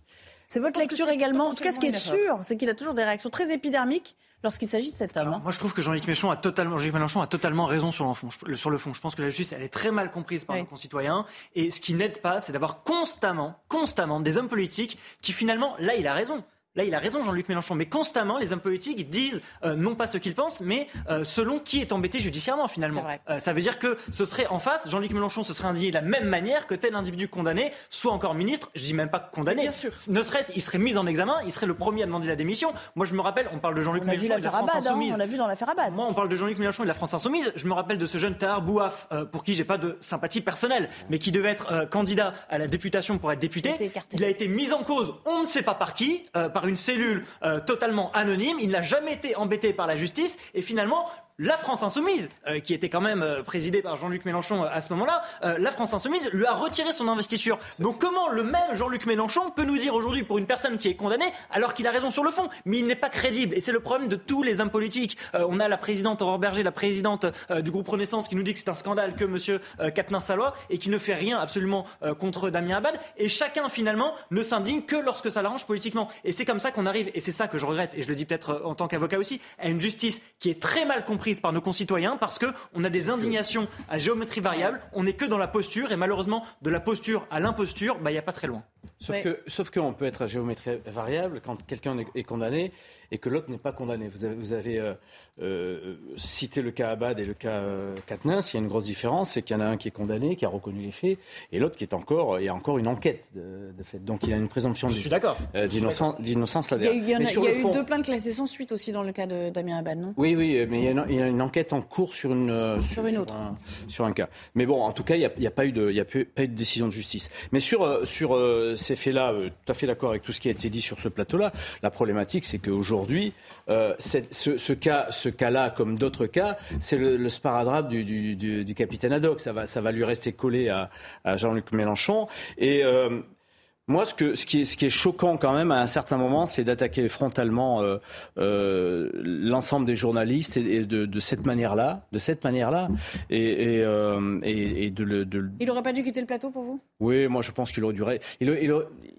C'est votre lecture également. En tout cas, ce qui est sûr, c'est qu'il a toujours des réactions très épidermiques lorsqu'il s'agit de cet homme. hein. Moi, je trouve que Jean-Luc Mélenchon a totalement, Jean-Luc Mélenchon a totalement raison sur le fond. Je- Sur le fond, je pense que la justice, elle est très mal comprise par Oui. nos concitoyens. Et ce qui n'aide pas, c'est d'avoir constamment, constamment des hommes politiques qui finalement, là, il a raison. Là, il a raison, Jean-Luc Mélenchon. Mais constamment, les hommes politiques disent euh, non pas ce qu'ils pensent, mais euh, selon qui est embêté judiciairement, finalement. Euh, ça veut dire que ce serait en face, Jean-Luc Mélenchon se serait indigné de la même manière que tel individu condamné soit encore ministre. Je dis même pas condamné. Bien sûr. Ne serait-ce, il serait mis en examen, il serait le premier à demander la démission. Moi, je me rappelle, on parle de Jean-Luc Mélenchon et de la France Abad, hein, Insoumise. on l'a vu dans l'affaire Abad. Moi, on parle de Jean-Luc Mélenchon et de la France Insoumise. Je me rappelle de ce jeune Tahar Bouaf, pour qui j'ai pas de sympathie personnelle, mais qui devait être candidat à la députation pour être député. Il a été écarté. Il a été mis en cause, on ne sait pas par qui, par une cellule euh, totalement anonyme. Il n'a jamais été embêté par la justice. Et finalement, la France Insoumise, euh, qui était quand même euh, présidée par Jean-Luc Mélenchon euh, à ce moment-là, la France Insoumise lui a retiré son investiture. Donc comment le même Jean-Luc Mélenchon peut nous dire aujourd'hui pour une personne qui est condamnée alors qu'il a raison sur le fond? Mais il n'est pas crédible. Et c'est le problème de tous les hommes politiques. On a la présidente Aurore Berger, la présidente du groupe Renaissance, qui nous dit que c'est un scandale que Monsieur Quatennens-Salois et qui ne fait rien absolument contre Damien Abad. Et chacun finalement ne s'indigne que lorsque ça l'arrange politiquement. Et c'est comme ça qu'on arrive, et c'est ça que je regrette, et je le dis peut-être en tant qu'avocat aussi, à une justice qui est très mal comprise par nos concitoyens parce que on a des indignations à géométrie variable. On n'est que dans la posture et malheureusement de la posture à l'imposture, bah, il n'y a pas très loin. Sauf Ouais. que, sauf qu'on peut être à géométrie variable quand quelqu'un est- condamné et que l'autre n'est pas condamné. Vous avez, vous avez euh, euh, cité le cas Abad et le cas euh, Quatennens. Il y a une grosse différence, c'est qu'il y en a un qui est condamné, qui a reconnu les faits, et l'autre qui est encore, il y a encore une enquête de, de fait. Donc il a une présomption Je de- suis d'accord. euh, d'innocence d'innocence Il y a eu, là-dedans. il y en a- Mais sur il y a le eu deux plaintes classées sans suite aussi dans le cas de Damien Abad, non? Oui, oui, mais il y, a une, il y a une enquête en cours sur une Sur une autre. un, sur un cas. Mais bon, en tout cas, il n'y a, y pas eu de, il y a pas eu de décision de justice. Mais sur sur ces faits-là, euh, tout à fait d'accord avec tout ce qui a été dit sur ce plateau-là. La problématique, c'est qu'aujourd'hui, euh, ce, ce cas, ce cas-là, comme d'autres cas, c'est le, le sparadrap du, du, du, du capitaine Haddock. Ça va, ça va lui rester collé à, à Jean-Luc Mélenchon. Et euh, moi, ce, que, ce, qui est, ce qui est choquant quand même à un certain moment, c'est d'attaquer frontalement euh, euh, l'ensemble des journalistes et, et de, de cette manière-là, de cette manière-là, et, et, euh, et- et de le. de Il aurait pas dû quitter le plateau pour vous? Oui, moi je pense qu'il aurait dû. Il, il,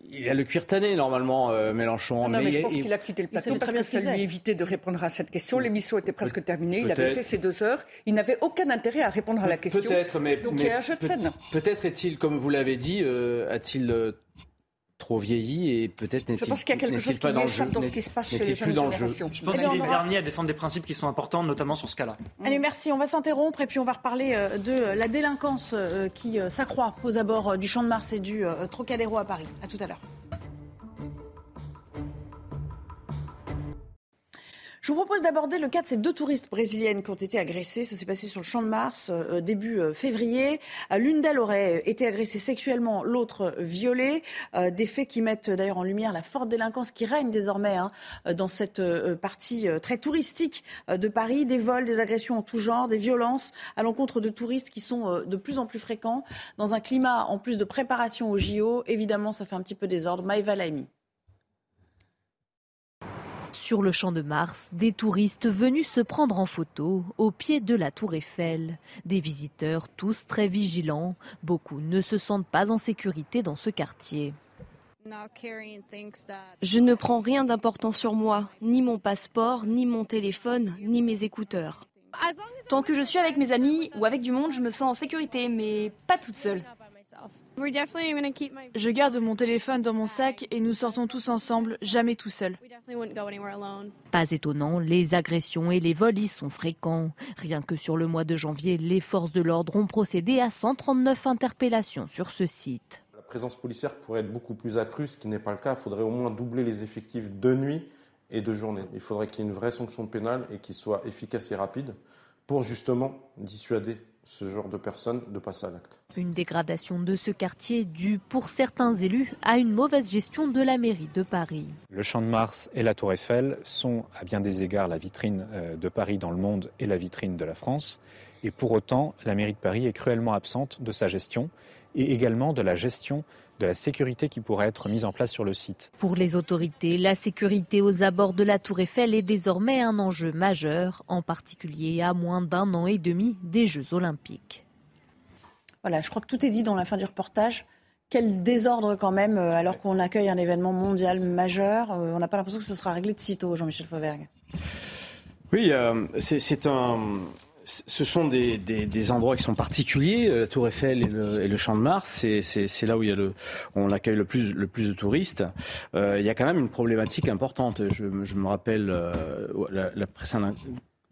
il a le cuir tanné normalement, euh, Mélenchon. Non, mais, je il- pense il- qu'il a quitté le Il plateau parce bien que ça lui évitait de répondre à cette question. L'émission était presque terminée. Il avait fait ses deux heures. Il n'avait aucun intérêt à répondre à la question. Peut-être, mais Donc mais il y a un jeu de peut- scène. Peut-être est-il, comme vous l'avez dit, euh, a-t-il euh, trop vieilli et peut-être n'est-il pense qu'il y a quelque chose pas qui dans le jeu, dans ce n'est- qui se passe chez n'est-il les plus jeunes dans le jeu? générations. Je pense qu'il est le dernier à défendre des principes qui sont importants, notamment sur ce cas-là. Allez, merci. On va s'interrompre et puis on va reparler euh, de la délinquance euh, qui euh, s'accroît aux abords euh, du Champ de Mars et du euh, Trocadéro à Paris. À tout à l'heure. Je vous propose d'aborder le cas de ces deux touristes brésiliennes qui ont été agressées. Ça s'est passé sur le Champ de Mars euh, début euh, février. Euh, L'une d'elles aurait été agressée sexuellement, l'autre euh, violée. Euh, des faits qui mettent euh, d'ailleurs en lumière la forte délinquance qui règne désormais hein, euh, dans cette euh, partie euh, très touristique euh, de Paris. Des vols, des agressions en tout genre, des violences à l'encontre de touristes qui sont euh, de plus en plus fréquents. Dans un climat en plus de préparation au JO, évidemment, ça fait un petit peu désordre. Maïva Laimi. Sur le champ de Mars, des touristes venus se prendre en photo au pied de la tour Eiffel. Des visiteurs tous très vigilants. Beaucoup ne se sentent pas en sécurité dans ce quartier. Je ne prends rien d'important sur moi, ni mon passeport, ni mon téléphone, ni mes écouteurs. Tant que je suis avec mes amis ou avec du monde, je me sens en sécurité, mais pas toute seule. Je garde mon téléphone dans mon sac et nous sortons tous ensemble, jamais tout seul. Pas étonnant, les agressions et les vols y sont fréquents. Rien que sur le mois de janvier, les forces de l'ordre ont procédé à 139 interpellations sur ce site. La présence policière pourrait être beaucoup plus accrue, ce qui n'est pas le cas. Il faudrait au moins doubler les effectifs de nuit et de journée. Il faudrait qu'il y ait une vraie sanction pénale et qui soit efficace et rapide pour justement dissuader ce genre de personnes de passer à l'acte. Une dégradation de ce quartier due pour certains élus à une mauvaise gestion de la mairie de Paris. Le Champ de Mars et la Tour Eiffel sont à bien des égards la vitrine euh, de Paris dans le monde et la vitrine de la France. Et pour autant, la mairie de Paris est cruellement absente de sa gestion et également de la gestion de la sécurité qui pourrait être mise en place sur le site. Pour les autorités, la sécurité aux abords de la Tour Eiffel est désormais un enjeu majeur, en particulier à moins d'un an et demi des Jeux olympiques. Voilà, je crois que tout est dit dans la fin du reportage. Quel désordre quand même, euh, alors qu'on accueille un événement mondial majeur. Euh, on n'a pas l'impression que ce sera réglé de sitôt, Jean-Michel Fauvergue. Oui, euh, c'est un ce sont des, des, des, endroits qui sont particuliers. La Tour Eiffel et le, et le Champ de Mars, c'est là où il y a le, on accueille le plus, le plus de touristes. Euh, il y a quand même une problématique importante. Je, je me rappelle euh, la, la précédente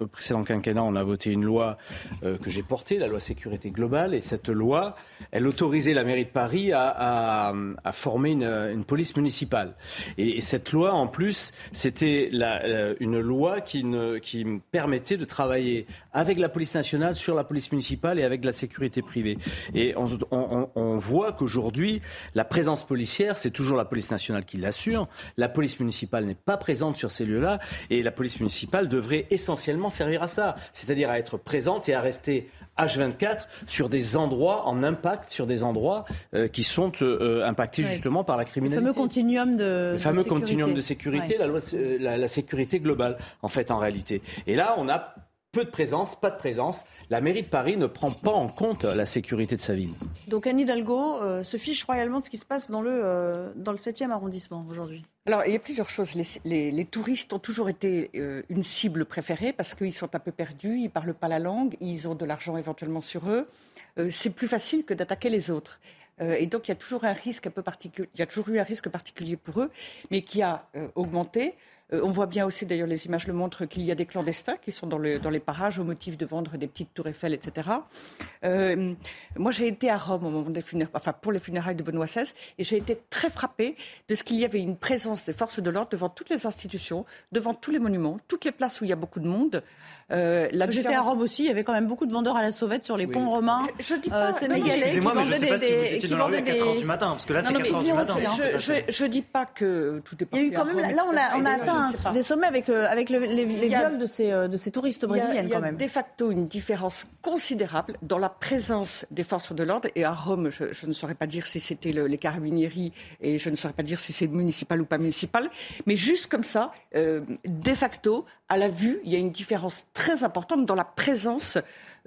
au précédent quinquennat, on a voté une loi euh, que j'ai portée, la loi sécurité globale, et cette loi, elle autorisait la mairie de Paris à, former une, police municipale. Et, et, cette loi, en plus, c'était une loi qui, permettait de travailler avec la police nationale sur la police municipale et avec la sécurité privée. Et on, on voit qu'aujourd'hui, la présence policière, c'est toujours la police nationale qui l'assure. La police municipale n'est pas présente sur ces lieux-là, et la police municipale devrait essentiellement servir à ça, c'est-à-dire à être présente et à rester H24 sur des endroits en impact, sur des endroits euh, qui sont euh, impactés ouais. justement par la criminalité. Le fameux continuum de Le fameux de continuum de sécurité, ouais. la, loi, la, la sécurité globale en fait en réalité. Et là, on a peu de présence, pas de présence. La mairie de Paris ne prend pas en compte la sécurité de sa ville. Donc Anne Hidalgo euh, se fiche royalement de ce qui se passe dans le, euh, dans le 7e arrondissement aujourd'hui. Alors, il y a plusieurs choses. Les, les, les touristes ont toujours été euh, une cible préférée parce qu'ils sont un peu perdus, ils ne parlent pas la langue, ils ont de l'argent éventuellement sur eux. Euh, c'est plus facile que d'attaquer les autres. Euh, et donc, il y a toujours un risque un peu particulier. Il y a toujours eu un risque particulier pour eux, mais qui a augmenté. Euh, on voit bien aussi, d'ailleurs, les images le montrent, qu'il y a des clandestins qui sont dans, le, dans, les parages au motif de vendre des petites tours Eiffel, etc. Euh, moi, j'ai été à Rome au moment des enfin, pour les funérailles de Benoît XVI, et j'ai été très frappée de ce qu'il y avait une présence des forces de l'ordre devant toutes les institutions, devant tous les monuments, toutes les places où il y a beaucoup de monde. Euh, J'étais différence... à Rome aussi, il y avait quand même beaucoup de vendeurs à la sauvette sur les oui. ponts romains je, je dis pas, euh, sénégalais qui vendaient des, si vous étiez dans la rue à 4h du matin, parce que là c'est 4h du matin. Je, ne dis pas que tout est Il y a eu quand même, là on a, on a atteint des sommets avec, euh, avec le, les, les viols de ces, de ces touristes brésiliennes quand même. Il y a de facto une différence considérable dans la présence des forces de l'ordre, et à Rome, je, je ne saurais pas dire si c'était le, les carabinieri, et je ne saurais pas dire si c'est municipal ou pas municipal, mais juste comme ça, euh, de facto, à la vue, il y a une différence très importante dans la présence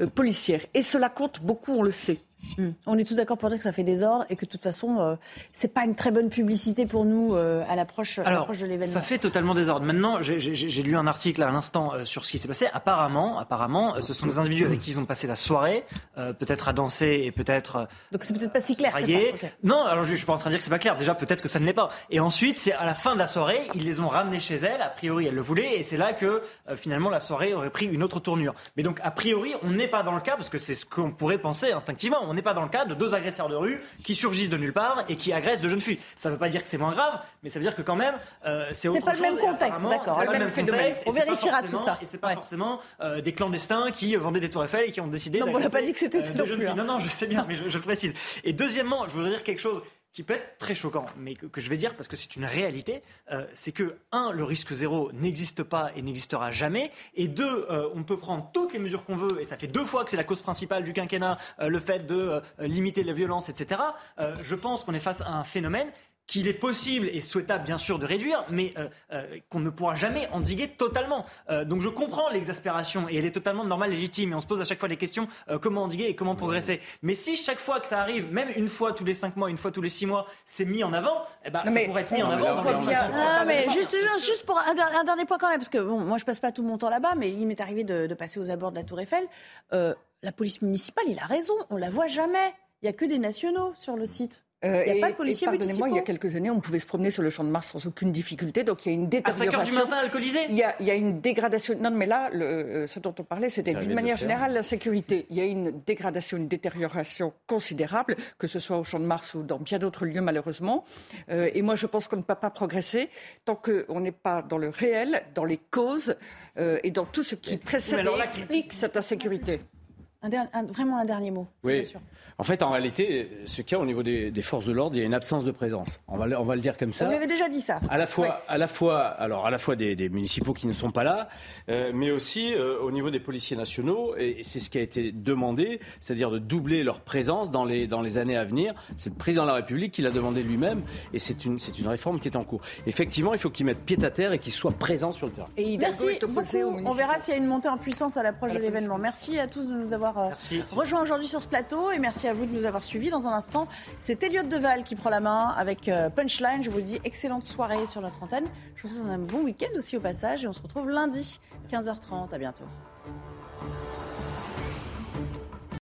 euh, policière. Et cela compte beaucoup, on le sait. Mmh. On est tous d'accord pour dire que ça fait désordre et que de toute façon, euh, c'est pas une très bonne publicité pour nous euh, à l'approche de l'événement. Ça fait totalement désordre. Maintenant, j'ai lu un article à l'instant euh, sur ce qui s'est passé. Apparemment, apparemment, euh, ce sont des individus avec qui ils ont passé la soirée, peut-être à danser et peut-être. Donc c'est peut-être pas si clair. Que ça. Okay. Non, alors je, je suis pas en train de dire que c'est pas clair. Déjà, peut-être que ça ne l'est pas. Et ensuite, c'est à la fin de la soirée, ils les ont ramenés chez elle. A priori, elle le voulait, et c'est là que finalement la soirée aurait pris une autre tournure. Mais donc, a priori, on n'est pas dans le cas parce que c'est ce qu'on pourrait penser instinctivement. On n'est pas dans le cas de deux agresseurs de rue qui surgissent de nulle part et qui agressent de jeunes filles. Ça ne veut pas dire que c'est moins grave, mais ça veut dire que quand même, euh, c'est autre pas chose. le même contexte, d'accord. C'est le même contexte. On vérifiera tout ça. Et c'est pas ouais. forcément euh, des clandestins qui vendaient des tours Eiffel et qui ont décidé. Non, on n'a pas dit que c'était ça euh, jeunes filles. Non, non, je sais bien, mais je, je le précise. Et deuxièmement, je voudrais dire quelque chose qui peut être très choquant, mais que, je vais dire parce que c'est une réalité, euh, c'est que, un, le risque zéro n'existe pas et n'existera jamais, et deux, euh, on peut prendre toutes les mesures qu'on veut, et ça fait deux fois que c'est la cause principale du quinquennat, euh, le fait de limiter la violence, etc. je pense qu'on est face à un phénomène qu'il est possible et souhaitable bien sûr de réduire, mais euh, euh, qu'on ne pourra jamais endiguer totalement. Euh, donc je comprends l'exaspération et elle est totalement normale, légitime. Et on se pose à chaque fois des questions comment endiguer et comment progresser. Mais si chaque fois que ça arrive, même une fois tous les cinq mois, une fois tous les six mois, c'est mis en avant, eh ben, ça pourrait être mis en avant. Dans ah, mais juste, juste, pour un, dernier point quand même, parce que bon, moi je passe pas tout mon temps là-bas, mais il m'est arrivé de, de, passer aux abords de la Tour Eiffel. la police municipale, il a raison, on la voit jamais. Il n'y a que des nationaux sur le site. Euh, il n'y a pas de policiers Pardonnez-moi, il y a quelques années, on pouvait se promener sur le champ de Mars sans aucune difficulté. Donc il y a une détérioration. À 5 heures du matin, alcoolisé il y, a, il y a une dégradation. Non, mais là, le, euh, ce dont on parlait, c'était d'une manière générale la sécurité. Il y a une dégradation, une détérioration considérable, que ce soit au champ de Mars ou dans bien d'autres lieux, malheureusement. Euh, et moi, je pense qu'on ne peut pas progresser tant qu'on n'est pas dans le réel, dans les causes euh, et dans tout ce qui précède et explique cette insécurité. Un vraiment un dernier mot. Oui. Sûr. En fait, en réalité, ce qu'il y a au niveau des, forces de l'ordre, il y a une absence de présence. On va, on va le dire comme ça. Vous l'avez déjà dit ça. À la fois, à la fois, alors à la fois des, municipaux qui ne sont pas là, euh, mais aussi euh, au niveau des policiers nationaux. Et, c'est ce qui a été demandé, c'est-à-dire de doubler leur présence dans les dans les années à venir. C'est le président de la République qui l'a demandé lui-même, et c'est une c'est une réforme qui est en cours. Effectivement, il faut qu'ils mettent pied à terre et qu'ils soient présents sur le terrain. Et Merci beaucoup. On verra s'il y a une montée en puissance à l'approche de l'événement. Merci à tous de nous avoir euh, rejoints aujourd'hui sur ce plateau, et merci à vous de nous avoir suivis. Dans un instant, c'est Elliot Deval qui prend la main avec euh, Punchline. Je vous dis excellente soirée sur notre antenne. Je vous souhaite un bon week-end aussi au passage et on se retrouve lundi 15h30. À bientôt.